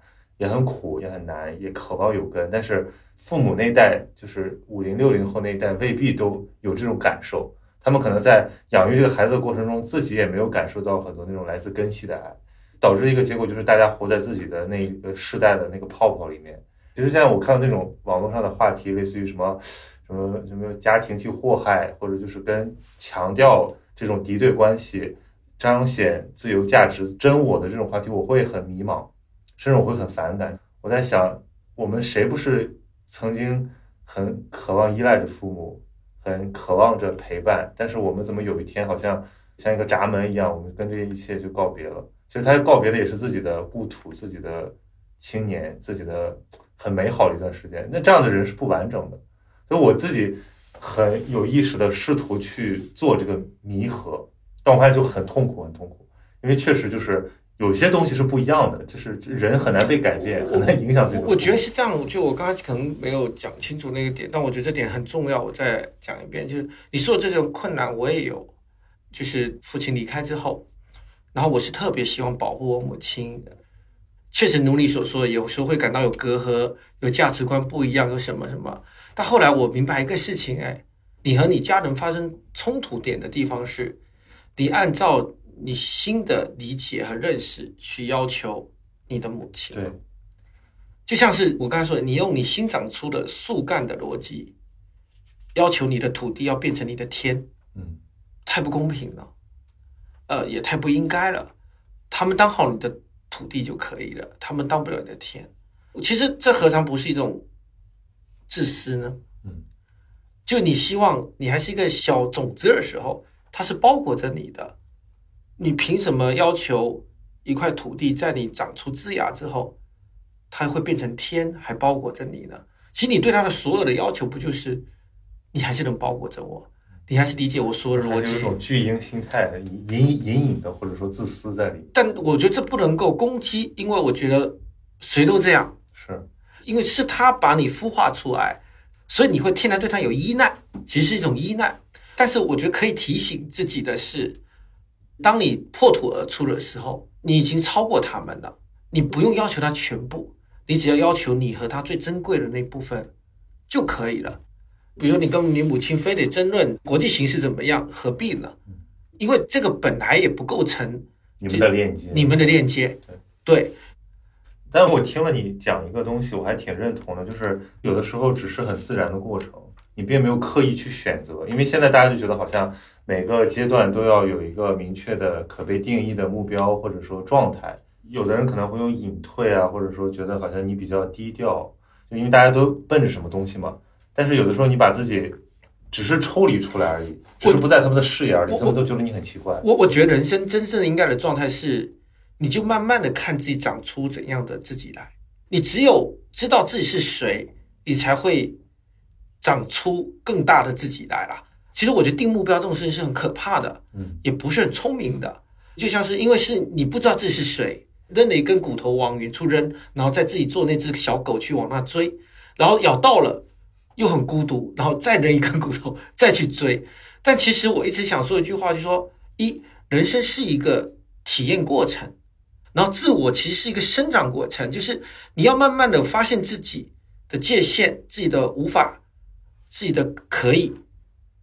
也很苦，也很难，也渴望有根，但是父母那一代，就是五零六零后那一代，未必都有这种感受。他们可能在养育这个孩子的过程中，自己也没有感受到很多那种来自根系的爱，导致一个结果就是大家活在自己的那一个世代的那个泡泡里面。其实现在我看到那种网络上的话题，类似于什么什么什么家庭去祸害，或者就是跟强调这种敌对关系。彰显自由价值、真我的这种话题，我会很迷茫，甚至我会很反感。我在想，我们谁不是曾经很渴望依赖着父母，很渴望着陪伴？但是我们怎么有一天好像像一个闸门一样，我们跟这一切就告别了？其实他告别的也是自己的故土、自己的青年、自己的很美好的一段时间。那这样的人是不完整的。所以我自己很有意识的试图去做这个弥合。但我发现就很痛苦，很痛苦，因为确实就是有些东西是不一样的，就是人很难被改变，很难影响自己的。我觉得是这样，就我刚才可能没有讲清楚那个点，但我觉得这点很重要，我再讲一遍。就是你说的这种困难，我也有。就是父亲离开之后，然后我是特别希望保护我母亲的。确实，如你所说，有时候会感到有隔阂，有价值观不一样，有什么什么。但后来我明白一个事情，哎，你和你家人发生冲突点的地方是。你按照你新的理解和认识去要求你的母亲，对，就像是我刚才说的，你用你新长出的树干的逻辑，要求你的土地要变成你的天，嗯，太不公平了，呃，也太不应该了。他们当好你的土地就可以了，他们当不了你的天。其实这何尝不是一种自私呢？嗯，就你希望你还是一个小种子的时候。它是包裹着你的，你凭什么要求一块土地在你长出枝芽之后，它会变成天，还包裹着你呢？其实你对它的所有的要求，不就是你还是能包裹着我，你还是理解我所有的逻辑？有一种巨婴心态，隐隐隐隐的或者说自私在里。但我觉得这不能够攻击，因为我觉得谁都这样，是因为是他把你孵化出来，所以你会天然对他有依赖，其实是一种依赖。但是我觉得可以提醒自己的是，当你破土而出的时候，你已经超过他们了。你不用要求他全部，你只要要求你和他最珍贵的那部分就可以了。比如你跟你母亲非得争论国际形势怎么样，何必呢？因为这个本来也不构成你们的链接，你们的链接。对。但我听了你讲一个东西，我还挺认同的，就是有的时候只是很自然的过程，你并没有刻意去选择。因为现在大家就觉得好像每个阶段都要有一个明确的、可被定义的目标或者说状态。有的人可能会用隐退啊，或者说觉得好像你比较低调，就因为大家都奔着什么东西嘛。但是有的时候你把自己只是抽离出来而已，只是不在他们的视野里，他们都觉得你很奇怪。我我觉得人生真正应该的状态是，你就慢慢的看自己长出怎样的自己来。你只有知道自己是谁，你才会长出更大的自己来啦。其实我觉得定目标这种事情是很可怕的，嗯，也不是很聪明的。就像是因为是你不知道自己是谁。扔了一根骨头往远处扔，然后再自己做那只小狗去往那追，然后咬到了，又很孤独，然后再扔一根骨头 再去追。但其实我一直想说一句话，就说一，人生是一个体验过程，然后自我其实是一个生长过程，就是你要慢慢的发现自己的界限、自己的无法、自己的可以、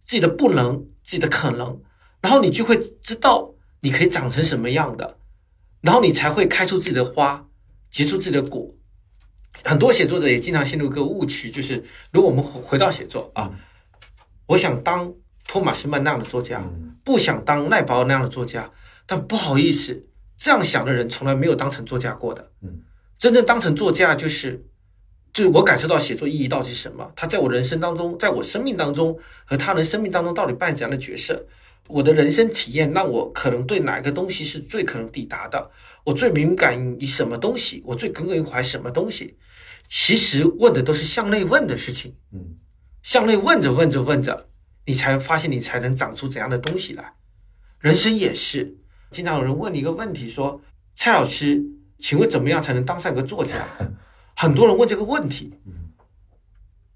自己的不能、自己的可能，然后你就会知道你可以长成什么样的。然后你才会开出自己的花，结出自己的果。很多写作者也经常陷入一个误区，就是如果我们回到写作啊，我想当托马斯曼那样的作家，不想当奈保尔那样的作家。但不好意思，这样想的人从来没有当成作家过的。嗯，真正当成作家，就是就是我感受到写作意义到底是什么，他在我人生当中，在我生命当中和他人生命当中到底扮演怎样的角色。我的人生体验让我可能对哪一个东西是最可能抵达的？我最敏感于什么东西？我最耿耿于怀什么东西？其实问的都是向内问的事情。嗯，向内问着问着问着，你才发现你才能长出怎样的东西来。人生也是，经常有人问你一个问题，说：“蔡老师，请问怎么样才能当上一个作家？” 很多人问这个问题。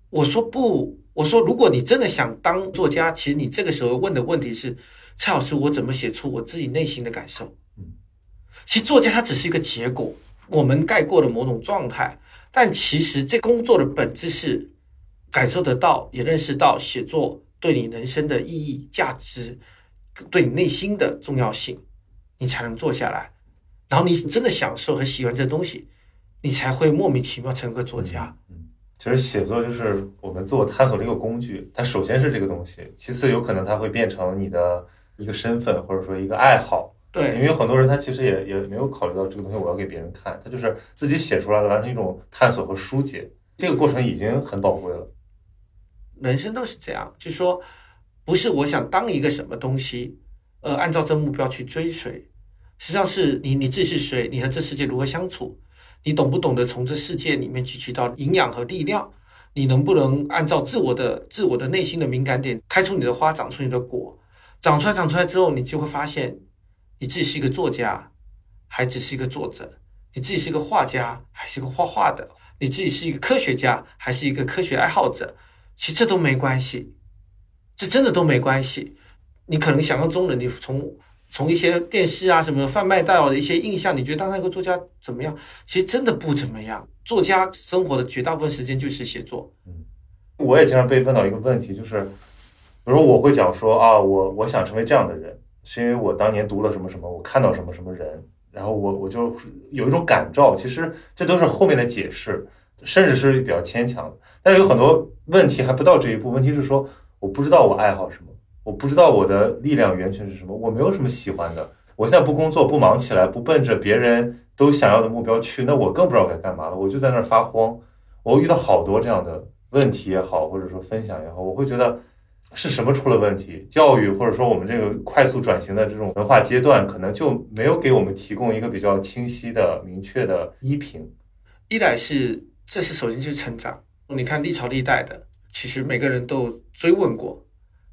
我说不。我说，如果你真的想当作家，其实你这个时候问的问题是：蔡老师，我怎么写出我自己内心的感受？嗯，其实作家他只是一个结果，我们概括的某种状态。但其实这工作的本质是感受得到，也认识到写作对你人生的意义、价值，对你内心的重要性，你才能坐下来。然后你真的享受和喜欢这东西，你才会莫名其妙成为个作家。嗯其实写作就是我们自我探索的一个工具，它首先是这个东西，其次有可能它会变成你的一个身份或者说一个爱好。对，因为很多人他其实也也没有考虑到这个东西我要给别人看，他就是自己写出来的，完成一种探索和疏解，这个过程已经很宝贵了。人生都是这样，就说不是我想当一个什么东西，呃，按照这目标去追随，实际上是你你自己是谁，你和这世界如何相处。你懂不懂得从这世界里面汲取到营养和力量？你能不能按照自我的自我的内心的敏感点，开出你的花，长出你的果？长出来，长出来之后，你就会发现，你自己是一个作家，还只是一个作者；你自己是一个画家，还是一个画画的；你自己是一个科学家，还是一个科学爱好者。其实这都没关系，这真的都没关系。你可能想象中的，你从。从一些电视啊什么贩卖到的一些印象，你觉得当上一个作家怎么样？其实真的不怎么样。作家生活的绝大部分时间就是写作。嗯，我也经常被问到一个问题，就是，比如我会讲说啊，我我想成为这样的人，是因为我当年读了什么什么，我看到什么什么人，然后我我就有一种感召。其实这都是后面的解释，甚至是比较牵强。但是有很多问题还不到这一步，问题是说我不知道我爱好什么。我不知道我的力量源泉是什么，我没有什么喜欢的。我现在不工作，不忙起来，不奔着别人都想要的目标去，那我更不知道该干嘛了。我就在那儿发慌。我遇到好多这样的问题也好，或者说分享也好，我会觉得是什么出了问题？教育或者说我们这个快速转型的这种文化阶段，可能就没有给我们提供一个比较清晰的、明确的依凭。一来是这是首先就是成长。你看历朝历代的，其实每个人都追问过。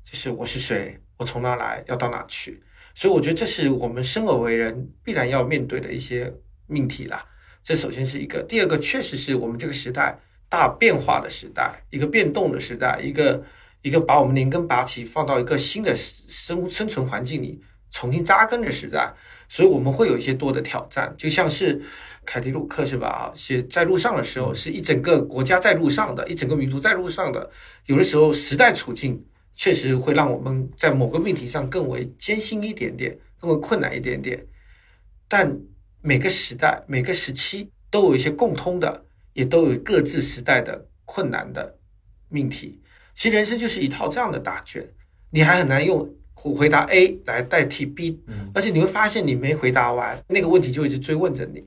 就是我是谁，我从哪来，要到哪去？所以我觉得这是我们生而为人必然要面对的一些命题啦。这首先是一个，第二个确实是我们这个时代大变化的时代，一个变动的时代，一个一个把我们连根拔起，放到一个新的生生存环境里重新扎根的时代，所以我们会有一些多的挑战，就像是凯迪鲁克是吧？啊，写在路上的时候，是一整个国家在路上的，一整个民族在路上的，有的时候时代处境确实会让我们在某个命题上更为艰辛一点点，更为困难一点点，但每个时代、每个时期都有一些共通的。也都有各自时代的困难的命题。其实人生就是一套这样的答卷，你还很难用回答 A 来代替 B，而且你会发现你没回答完，那个问题就一直追问着你。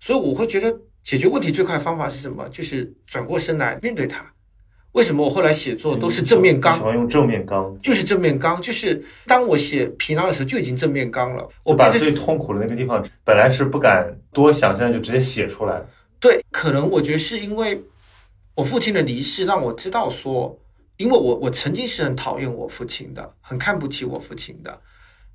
所以我会觉得解决问题最快的方法是什么？就是转过身来面对它。为什么我后来写作都是正面刚？喜欢用正面刚，就是正面刚，就是当我写皮囊的时候就已经正面刚了。我把最痛苦的那个地方，本来是不敢多想，现在就直接写出来。对，可能我觉得是因为我父亲的离世，让我知道说，因为我我曾经是很讨厌我父亲的，很看不起我父亲的，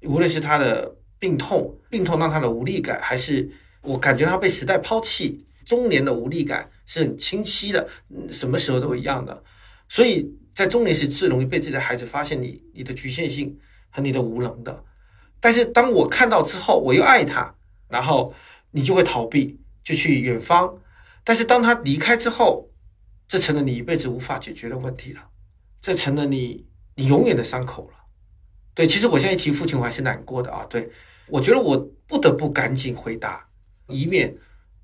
无论是他的病痛，病痛让他的无力感，还是我感觉他被时代抛弃，中年的无力感是很清晰的，什么时候都一样的。所以在中年时最容易被自己的孩子发现你你的局限性和你的无能的。但是当我看到之后，我又爱他，然后你就会逃避。就去远方，但是当他离开之后，这成了你一辈子无法解决的问题了，这成了你你永远的伤口了。对，其实我现在一提父亲，我还是难过的啊。对，我觉得我不得不赶紧回答，以免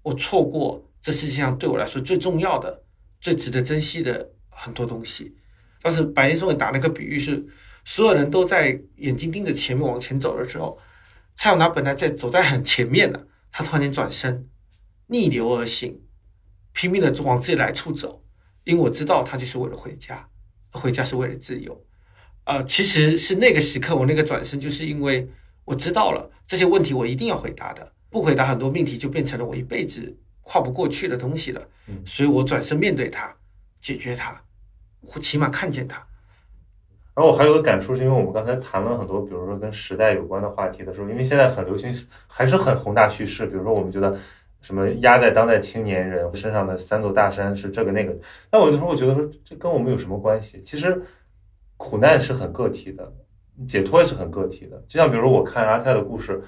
我错过这世界上对我来说最重要的、最值得珍惜的很多东西。当时白岩松也打了个比喻，是所有人都在眼睛盯着前面往前走的时候，蔡永拿本来在走在很前面的，他突然间转身。逆流而行，拼命的往自己来处走，因为我知道他就是为了回家，回家是为了自由。呃，其实是那个时刻，我那个转身，就是因为我知道了这些问题，我一定要回答的，不回答很多命题就变成了我一辈子跨不过去的东西了。所以我转身面对它，解决它，或起码看见它。然后我还有个感触，是因为我们刚才谈了很多，比如说跟时代有关的话题的时候，因为现在很流行，还是很宏大叙事，比如说我们觉得。什么压在当代青年人身上的三座大山是这个那个？那我有时候我觉得说这跟我们有什么关系？其实苦难是很个体的，解脱也是很个体的。就像比如说我看阿泰的故事，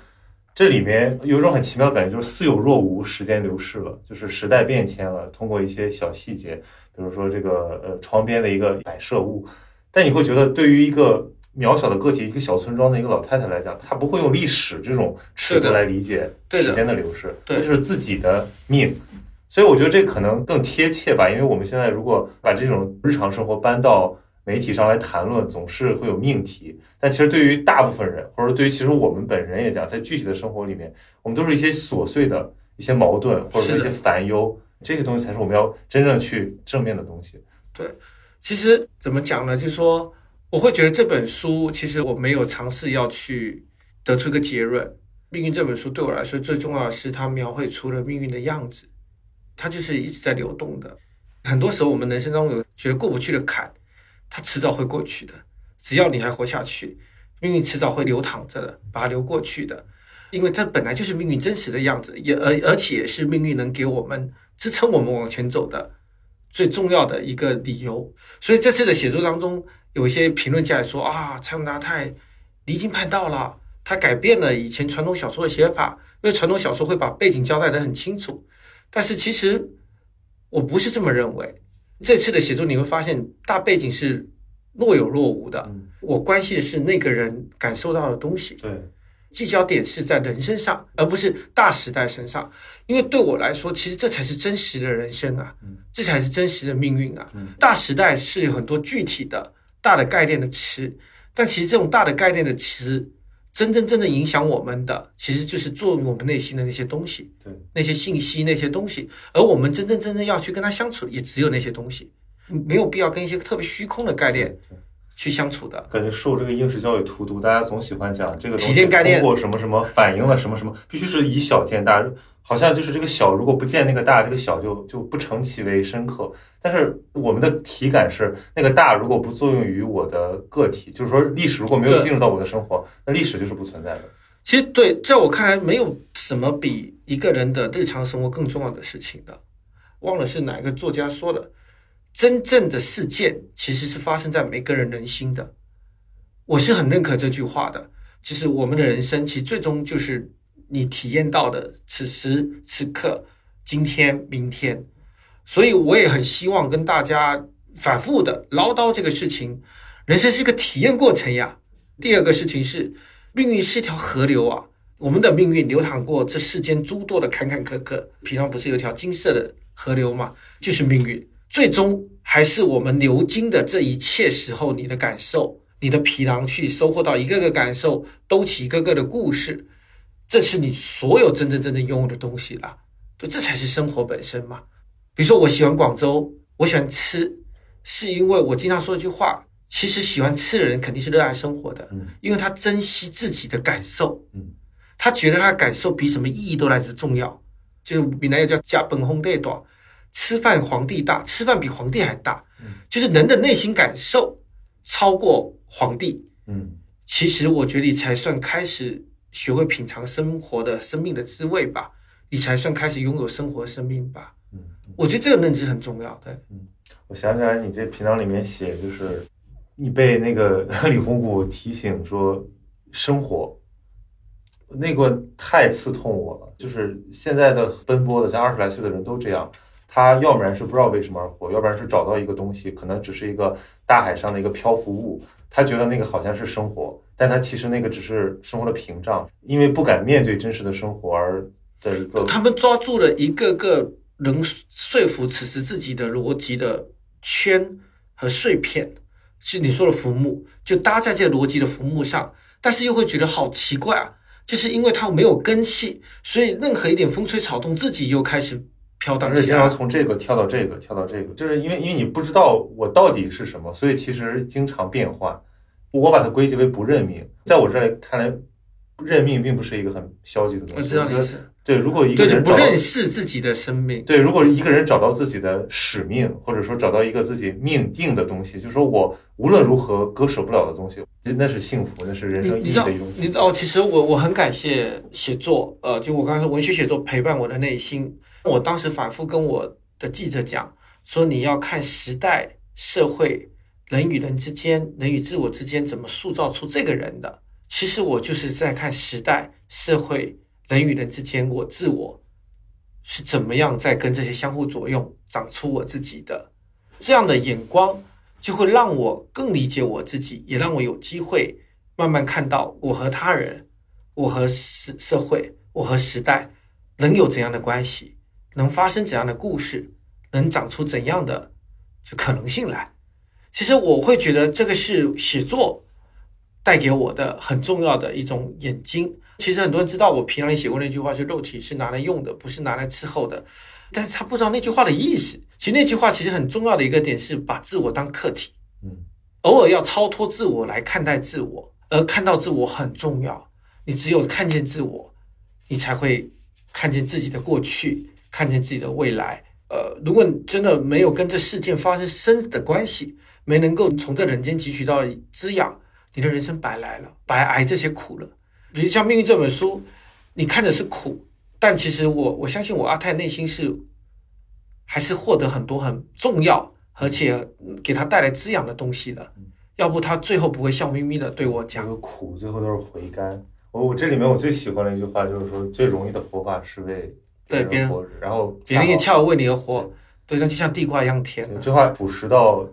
这里面有一种很奇妙的感觉，就是似有若无，时间流逝了，就是时代变迁了。通过一些小细节，比如说这个呃窗边的一个摆设物，但你会觉得对于一个。渺小的个体，一个小村庄的一个老太太来讲，她不会用历史这种尺度来理解时间的流逝，这就是自己的命。所以我觉得这可能更贴切吧，因为我们现在如果把这种日常生活搬到媒体上来谈论，总是会有命题。但其实对于大部分人，或者对于其实我们本人也讲，在具体的生活里面，我们都是一些琐碎的一些矛盾，或者是一些烦忧，这些东西才是我们要真正去正面的东西。对，其实怎么讲呢？就是说。我会觉得这本书其实我没有尝试要去得出一个结论。命运这本书对我来说最重要的是它描绘出了命运的样子，它就是一直在流动的。很多时候我们人生中有觉得过不去的坎，它迟早会过去的。只要你还活下去，命运迟早会流淌着的，把它流过去的。因为这本来就是命运真实的样子，也而而且是命运能给我们支撑我们往前走的最重要的一个理由。所以这次的写作当中。有一些评论家也说啊，蔡永达太离经叛道了，他改变了以前传统小说的写法，因为传统小说会把背景交代的很清楚。但是其实我不是这么认为。这次的写作你会发现，大背景是若有若无的。我关心的是那个人感受到的东西。对，聚焦点是在人身上，而不是大时代身上。因为对我来说，其实这才是真实的人生啊，这才是真实的命运啊。大时代是有很多具体的。大的概念的词，但其实这种大的概念的词，真真正正影响我们的，其实就是作用我们内心的那些东西，对。那些信息那些东西，而我们真真正正要去跟他相处，也只有那些东西，没有必要跟一些特别虚空的概念去相处的。感觉受这个应试教育荼毒，大家总喜欢讲这个体验概念，通过什么什么反映了什么什么，必须是以小见大。好像就是这个小，如果不见那个大，这个小就就不成其为深刻。但是我们的体感是，那个大如果不作用于我的个体，就是说历史如果没有进入到我的生活，那历史就是不存在的。其实对，在我看来，没有什么比一个人的日常生活更重要的事情的。忘了是哪个作家说的，真正的事件其实是发生在每个人人心的。我是很认可这句话的，就是我们的人生其实最终就是你体验到的此时此刻、今天、明天。所以我也很希望跟大家反复的唠叨这个事情，人生是个体验过程呀。第二个事情是，命运是一条河流啊，我们的命运流淌过这世间诸多的坎坎坷坷，平常不是有条金色的河流吗？就是命运，最终还是我们流经的这一切时候，你的感受，你的皮囊去收获到一个个感受，兜起一个个的故事，这是你所有真真正正拥有的东西了。对，这才是生活本身嘛。比如说，我喜欢广州，我喜欢吃，是因为我经常说一句话：，其实喜欢吃的人肯定是热爱生活的，嗯因为他珍惜自己的感受，嗯他觉得他的感受比什么意义都来得重要。就是闽南语叫“家本烘对短”，吃饭皇帝大，吃饭比皇帝还大，嗯就是人的内心感受超过皇帝。嗯其实我觉得你才算开始学会品尝生活的生命的滋味吧，你才算开始拥有生活的生命吧。嗯，我觉得这个认知很重要。对，我想起来，你这频道里面写，就是你被那个李洪谷提醒说生活，那个太刺痛我了。就是现在的奔波的，像二十来岁的人都这样，他要不然是不知道为什么而活，要不然是找到一个东西，可能只是一个大海上的一个漂浮物，他觉得那个好像是生活，但他其实那个只是生活的屏障，因为不敢面对真实的生活而的一个他们抓住了一个个能说服此时自己的逻辑的圈和碎片，是你说的浮木，就搭在这逻辑的浮木上，但是又会觉得好奇怪啊，就是因为它没有根系，所以任何一点风吹草动，自己又开始飘荡而且起来经常。从这个跳到这个，跳到这个，就是因为因为你不知道我到底是什么，所以其实经常变换。我把它归结为不认命，在我这里看来，认命并不是一个很消极的东西。我知道意思，对，如果一个人不认识自己的生命。对，如果一个人找到自己的使命，或者说找到一个自己命定的东西，就是说我无论如何割舍不了的东西，那是幸福，那是人生意义的一种。你哦，其实我我很感谢写作，呃，就我刚才说文学写作陪伴我的内心。我当时反复跟我的记者讲，说你要看时代、社会、人与人之间、人与自我之间怎么塑造出这个人的。其实我就是在看时代、社会、人与人之间，我自我是怎么样在跟这些相互作用，长出我自己的这样的眼光，就会让我更理解我自己，也让我有机会慢慢看到我和他人、我和社社会、我和时代能有怎样的关系，能发生怎样的故事，能长出怎样的就可能性来。其实我会觉得这个是写作带给我的很重要的一种眼睛。其实很多人知道我平常也写过那句话，是肉体是拿来用的，不是拿来伺候的。但是他不知道那句话的意思。其实那句话其实很重要的一个点是把自我当客体，嗯偶尔要超脱自我来看待自我，而看到自我很重要。你只有看见自我，你才会看见自己的过去，看见自己的未来。呃，如果你真的没有跟这事件发生深的关系，没能够从这人间汲取到滋养，你的人生白来了，白挨这些苦了。比如像《命运》这本书，你看的是苦，但其实我我相信我阿泰内心是还是获得很多很重要，而且给他带来滋养的东西的。要不他最后不会笑眯眯的对我这讲个苦最后都是回甘。我我这里面我最喜欢的一句话就是说，最容易的活法是为对别人，然后别人也恰好为你而活，对，那就像地瓜一样甜的。这话朴实到，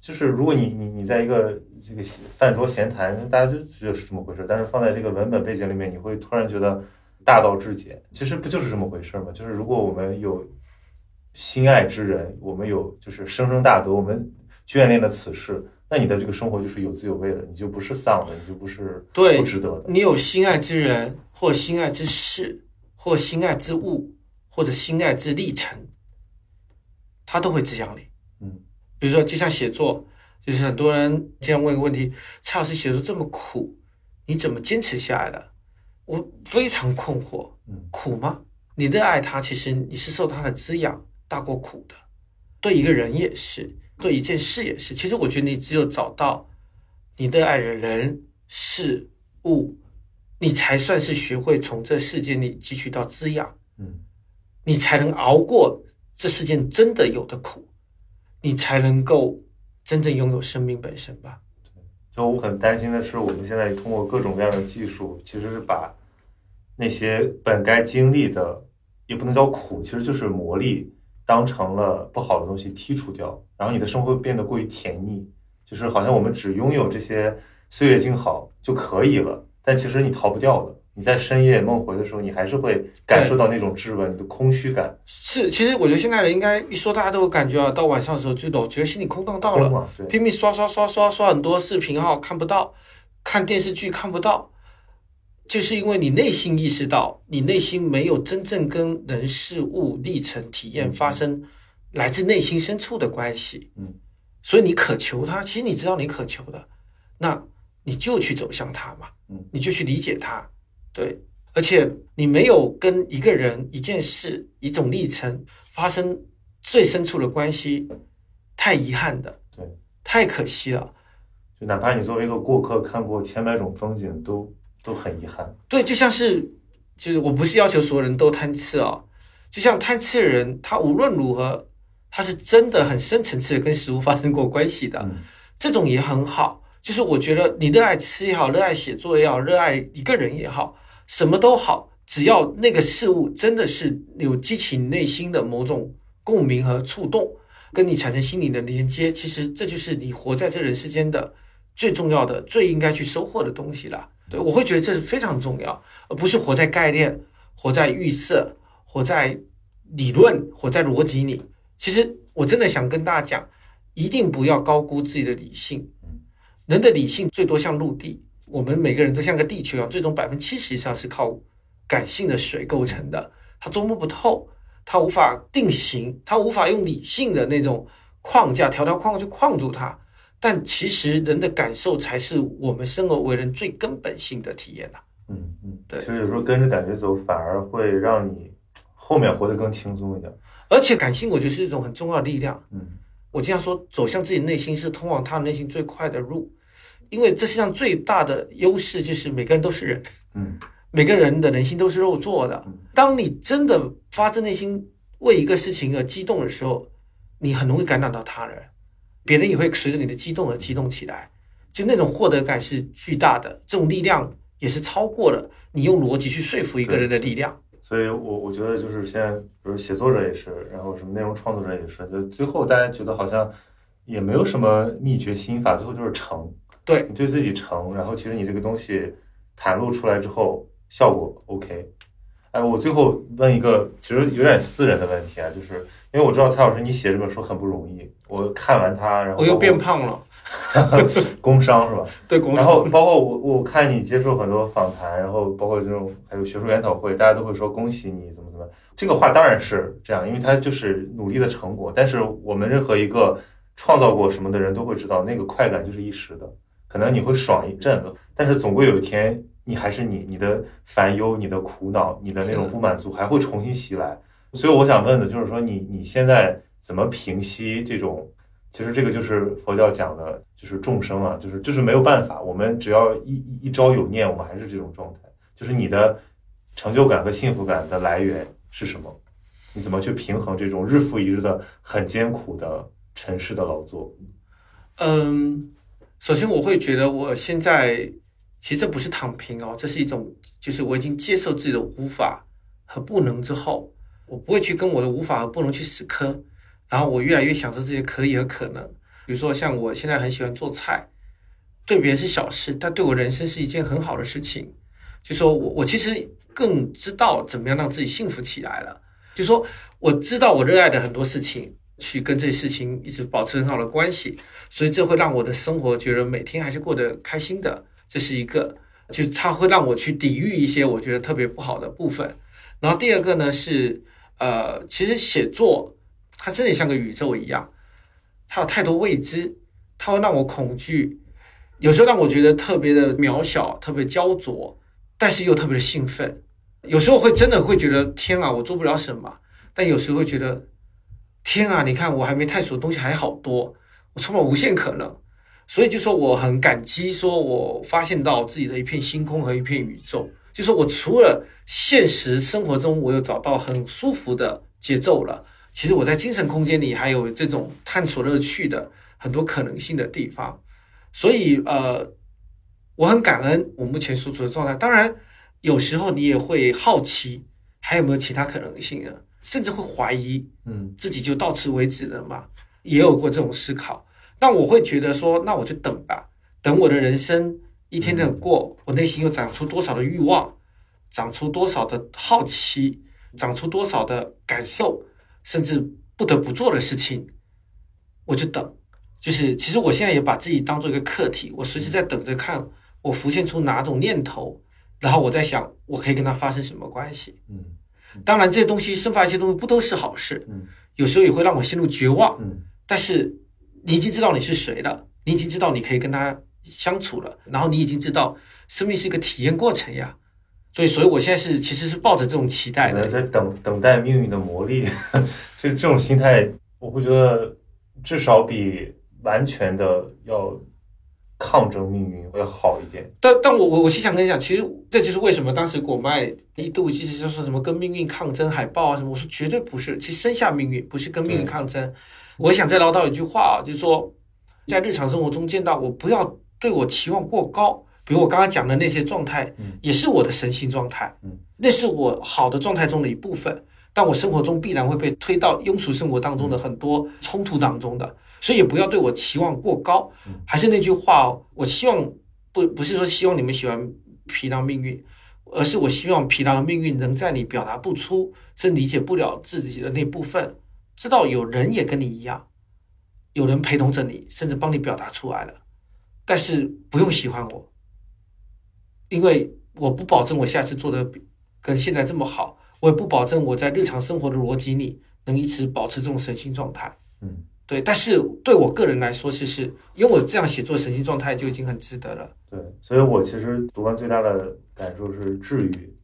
就是如果你你你在一个这个饭桌闲谈，大家就觉得是这么回事，但是放在这个文本背景里面，你会突然觉得大道至简。其实不就是这么回事吗？就是如果我们有心爱之人，我们有就是生生大德，我们眷恋的此事，那你的这个生活就是有滋有味的，你就不是丧的，你就不是对不值得的。你有心爱之人，或心爱之事，或心爱之物，或者心爱之历程，它都会滋养你。嗯，比如说，就像写作，就是很多人经常问一个问题：蔡老师写作这么苦，你怎么坚持下来的？我非常困惑。嗯苦吗？你热爱它，其实你是受它的滋养大过苦的。对一个人也是，对一件事也是。其实我觉得你只有找到你热爱的人事物，你才算是学会从这世界里汲取到滋养，嗯。你才能熬过这世间真的有的苦，你才能够真正拥有生命本身吧。就我很担心的是，我们现在通过各种各样的技术，其实是把那些本该经历的，也不能叫苦，其实就是磨砺，当成了不好的东西剔除掉，然后你的生活变得过于甜腻，就是好像我们只拥有这些岁月静好就可以了，但其实你逃不掉的。你在深夜梦回的时候，你还是会感受到那种质问，你的空虚感。是，其实我觉得现在人应该一说，大家都有感觉啊。到晚上的时候，就老觉得心里空荡荡了，拼命刷刷刷刷刷很多视频号看不到，看电视剧看不到，就是因为你内心意识到，你内心没有真正跟人事物历程体验发生来自内心深处的关系，嗯，所以你渴求它，其实你知道你渴求的，那你就去走向它嘛，嗯，你就去理解它，对，而且你没有跟一个人、一件事、一种历程发生最深处的关系，太遗憾的，对，太可惜了。就哪怕你作为一个过客，看过千百种风景，都都很遗憾。对，就像是，就是我不是要求所有人都贪吃啊、就像贪吃的人，他无论如何，他是真的很深层次的跟食物发生过关系的，嗯这种也很好。就是我觉得你热爱吃也好，热爱写作也好，热爱一个人也好，什么都好，只要那个事物真的是有激起你内心的某种共鸣和触动，跟你产生心理的连接，其实这就是你活在这人世间的最重要的、最应该去收获的东西了。对我会觉得这是非常重要，而不是活在概念、活在预设、活在理论、活在逻辑里。其实我真的想跟大家讲，一定不要高估自己的理性。人的理性最多像陆地，我们每个人都像个地球一样，最终百分之七十以上是靠感性的水构成的，它捉摸不透，它无法定型，它无法用理性的那种框架条条框框去框住它。但其实人的感受才是我们生而为人最根本性的体验呐、嗯嗯，对其实有时候跟着感觉走，反而会让你后面活得更轻松一点。而且感性，我觉得是一种很重要的力量。嗯我经常说，走向自己内心是通往他内心最快的路，因为这世上最大的优势就是每个人都是人，嗯每个人的人心都是肉做的嗯。当你真的发自内心为一个事情而激动的时候，你很容易感染到他人，别人也会随着你的激动而激动起来，就那种获得感是巨大的，这种力量也是超过了你用逻辑去说服一个人的力量。所以我我觉得就是现在，比如写作者也是，然后什么内容创作者也是，就最后大家觉得好像也没有什么秘诀心法，最后就是成，对你对自己成，然后其实你这个东西袒露出来之后，效果 OK。哎，我最后问一个其实有点私人的问题啊，就是因为我知道蔡老师你写这本书很不容易，我看完它，然后我又变胖了，工伤是吧？对公司然后包括我，我看你接受很多访谈，然后包括这种还有学术研讨会，大家都会说恭喜你怎么怎么。这个话当然是这样，因为它就是努力的成果。但是我们任何一个创造过什么的人都会知道，那个快感就是一时的，可能你会爽一阵子，但是总归有一天你还是你，你的烦忧、你的苦恼、你的那种不满足还会重新袭来。所以我想问的就是说你，你现在怎么平息这种？其实这个就是佛教讲的，就是众生啊，就是就是没有办法，我们只要一一一朝有念，我们还是这种状态。就是你的成就感和幸福感的来源是什么？你怎么去平衡这种日复一日的很艰苦的尘世的劳作？嗯，首先我会觉得我现在其实这不是躺平哦，这是一种就是我已经接受自己的无法和不能之后，我不会去跟我的无法和不能去死磕，然后我越来越享受这些可以和可能。比如说像我现在很喜欢做菜，对别人是小事，但对我人生是一件很好的事情。就说我我其实更知道怎么样让自己幸福起来了。就说我知道我热爱的很多事情，去跟这些事情一直保持很好的关系，所以这会让我的生活觉得每天还是过得开心的，这是一个，就它会让我去抵御一些我觉得特别不好的部分。然后第二个呢是，呃，其实写作它真的像个宇宙一样，它有太多未知，它会让我恐惧，有时候让我觉得特别的渺小，特别焦灼，但是又特别的兴奋。有时候会真的会觉得天啊，我做不了什么，但有时候会觉得天啊，你看我还没探索的东西还好多，我充满无限可能。所以就说我很感激，说我发现到自己的一片星空和一片宇宙。就说我除了现实生活中，我又找到很舒服的节奏了，其实我在精神空间里还有这种探索乐趣的很多可能性的地方。所以呃，我很感恩我目前所处的状态。当然，有时候你也会好奇还有没有其他可能性呢？甚至会怀疑，嗯自己就到此为止了嘛？也有过这种思考。但我会觉得说，那我就等吧，等我的人生一天天地过，我内心又长出多少的欲望，长出多少的好奇，长出多少的感受，甚至不得不做的事情，我就等。就是其实我现在也把自己当做一个课题，我随时在等着看我浮现出哪种念头，然后我在想我可以跟他发生什么关系。嗯当然，这些东西生发一些东西不都是好事，嗯有时候也会让我陷入绝望。嗯但是你已经知道你是谁了，你已经知道你可以跟他相处了，然后你已经知道生命是一个体验过程呀。所以，所以我现在是其实是抱着这种期待的。在等等待命运的磨砺，这这种心态，我会觉得至少比完全的要抗争命运要好一点。但但我我我是想跟你讲，其实这就是为什么当时果麦一度其实就说什么跟命运抗争海报啊什么，我说绝对不是，其实生下命运不是跟命运抗争。我想再唠叨一句话啊，就是说在日常生活中见到我，不要对我期望过高。比如我刚刚讲的那些状态嗯，也是我的神性状态嗯，那是我好的状态中的一部分。但我生活中必然会被推到庸俗生活当中的很多冲突当中的，所以也不要对我期望过高嗯。还是那句话哦，我希望不不是说希望你们喜欢皮囊命运，而是我希望皮囊的命运能在你表达不出，甚至理解不了自己的那部分，知道有人也跟你一样，有人陪同着你，甚至帮你表达出来了，但是不用喜欢我，因为我不保证我下次做的比跟现在这么好，我也不保证我在日常生活的逻辑里能一直保持这种神性状态。嗯对，但是对我个人来说，其实因为我这样写作神性状态就已经很值得了。对，所以我其实读完最大的感受是治愈，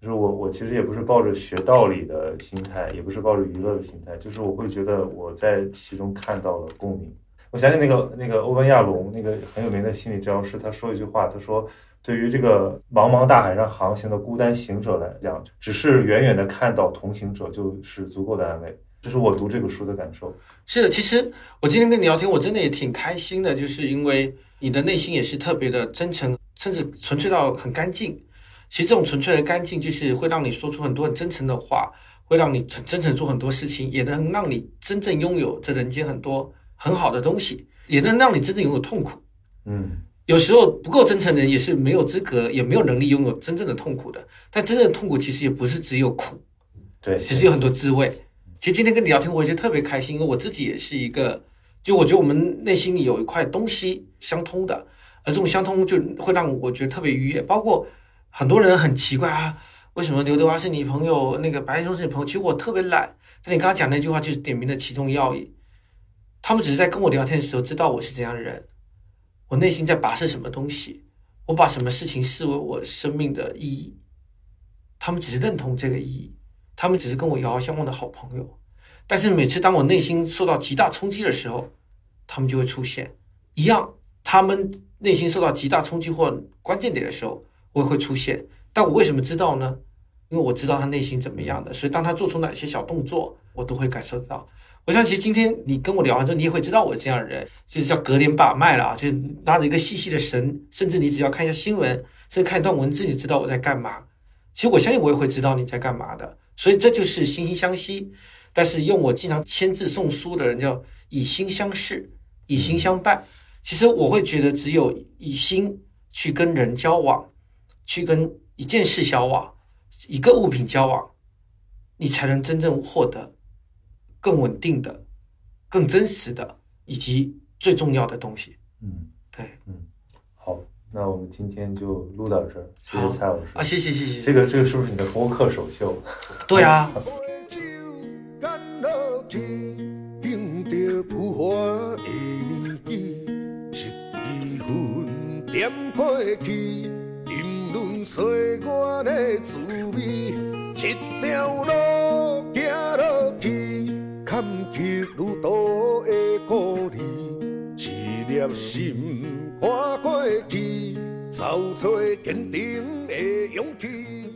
就是我我其实也不是抱着学道理的心态，也不是抱着娱乐的心态，就是我会觉得我在其中看到了共鸣。我想起那个那个欧文亚龙那个很有名的心理治疗师，他说一句话，他说。对于这个茫茫大海上航行的孤单行者来讲，只是远远的看到同行者就是足够的安慰。这是我读这个书的感受。是的，其实我今天跟你聊天，我真的也挺开心的，就是因为你的内心也是特别的真诚，甚至纯粹到很干净。其实这种纯粹的干净，就是会让你说出很多很真诚的话，会让你很真诚做很多事情，也能让你真正拥有这人间很多很好的东西，也能让你真正拥有痛苦。嗯有时候不够真诚的人也是没有资格，也没有能力拥有真正的痛苦的。但真正的痛苦其实也不是只有苦，对，其实有很多滋味。其实今天跟你聊天，我觉得特别开心，因为我自己也是一个，就我觉得我们内心里有一块东西相通的，而这种相通就会让我觉得特别愉悦。包括很多人很奇怪啊，为什么刘德华是你朋友，那个白岩松是你朋友？其实我特别懒，但你刚刚讲那句话就是点明了其中要义。他们只是在跟我聊天的时候知道我是怎样的人，我内心在跋涉什么东西，我把什么事情视为我生命的意义，他们只是认同这个意义。他们只是跟我遥遥相望的好朋友，但是每次当我内心受到极大冲击的时候，他们就会出现一样。他们内心受到极大冲击或关键点的时候，我也会出现。但我为什么知道呢？因为我知道他内心怎么样的，所以当他做出哪些小动作，我都会感受到。我想，其实今天你跟我聊完之后，你也会知道我这样的人，就是叫隔帘把脉了啊，就是拉着一个细细的绳，甚至你只要看一下新闻，甚至看一段文字，你知道我在干嘛。其实我相信我也会知道你在干嘛的。所以这就是惺惺相惜，但是用我经常签字送书的人叫以心相视，以心相伴。其实我会觉得，只有以心去跟人交往，去跟一件事交往，一个物品交往，你才能真正获得更稳定的、更真实的，以及最重要的东西。嗯，对嗯好，那我们今天就录到这儿，谢谢蔡老师。啊，谢谢谢谢。这个这个是不是你的播客首秀？对啊，去，的滋味。一条路行落去，坎坷如刀的鼓励，一颗心跨过去，找出坚定的勇气。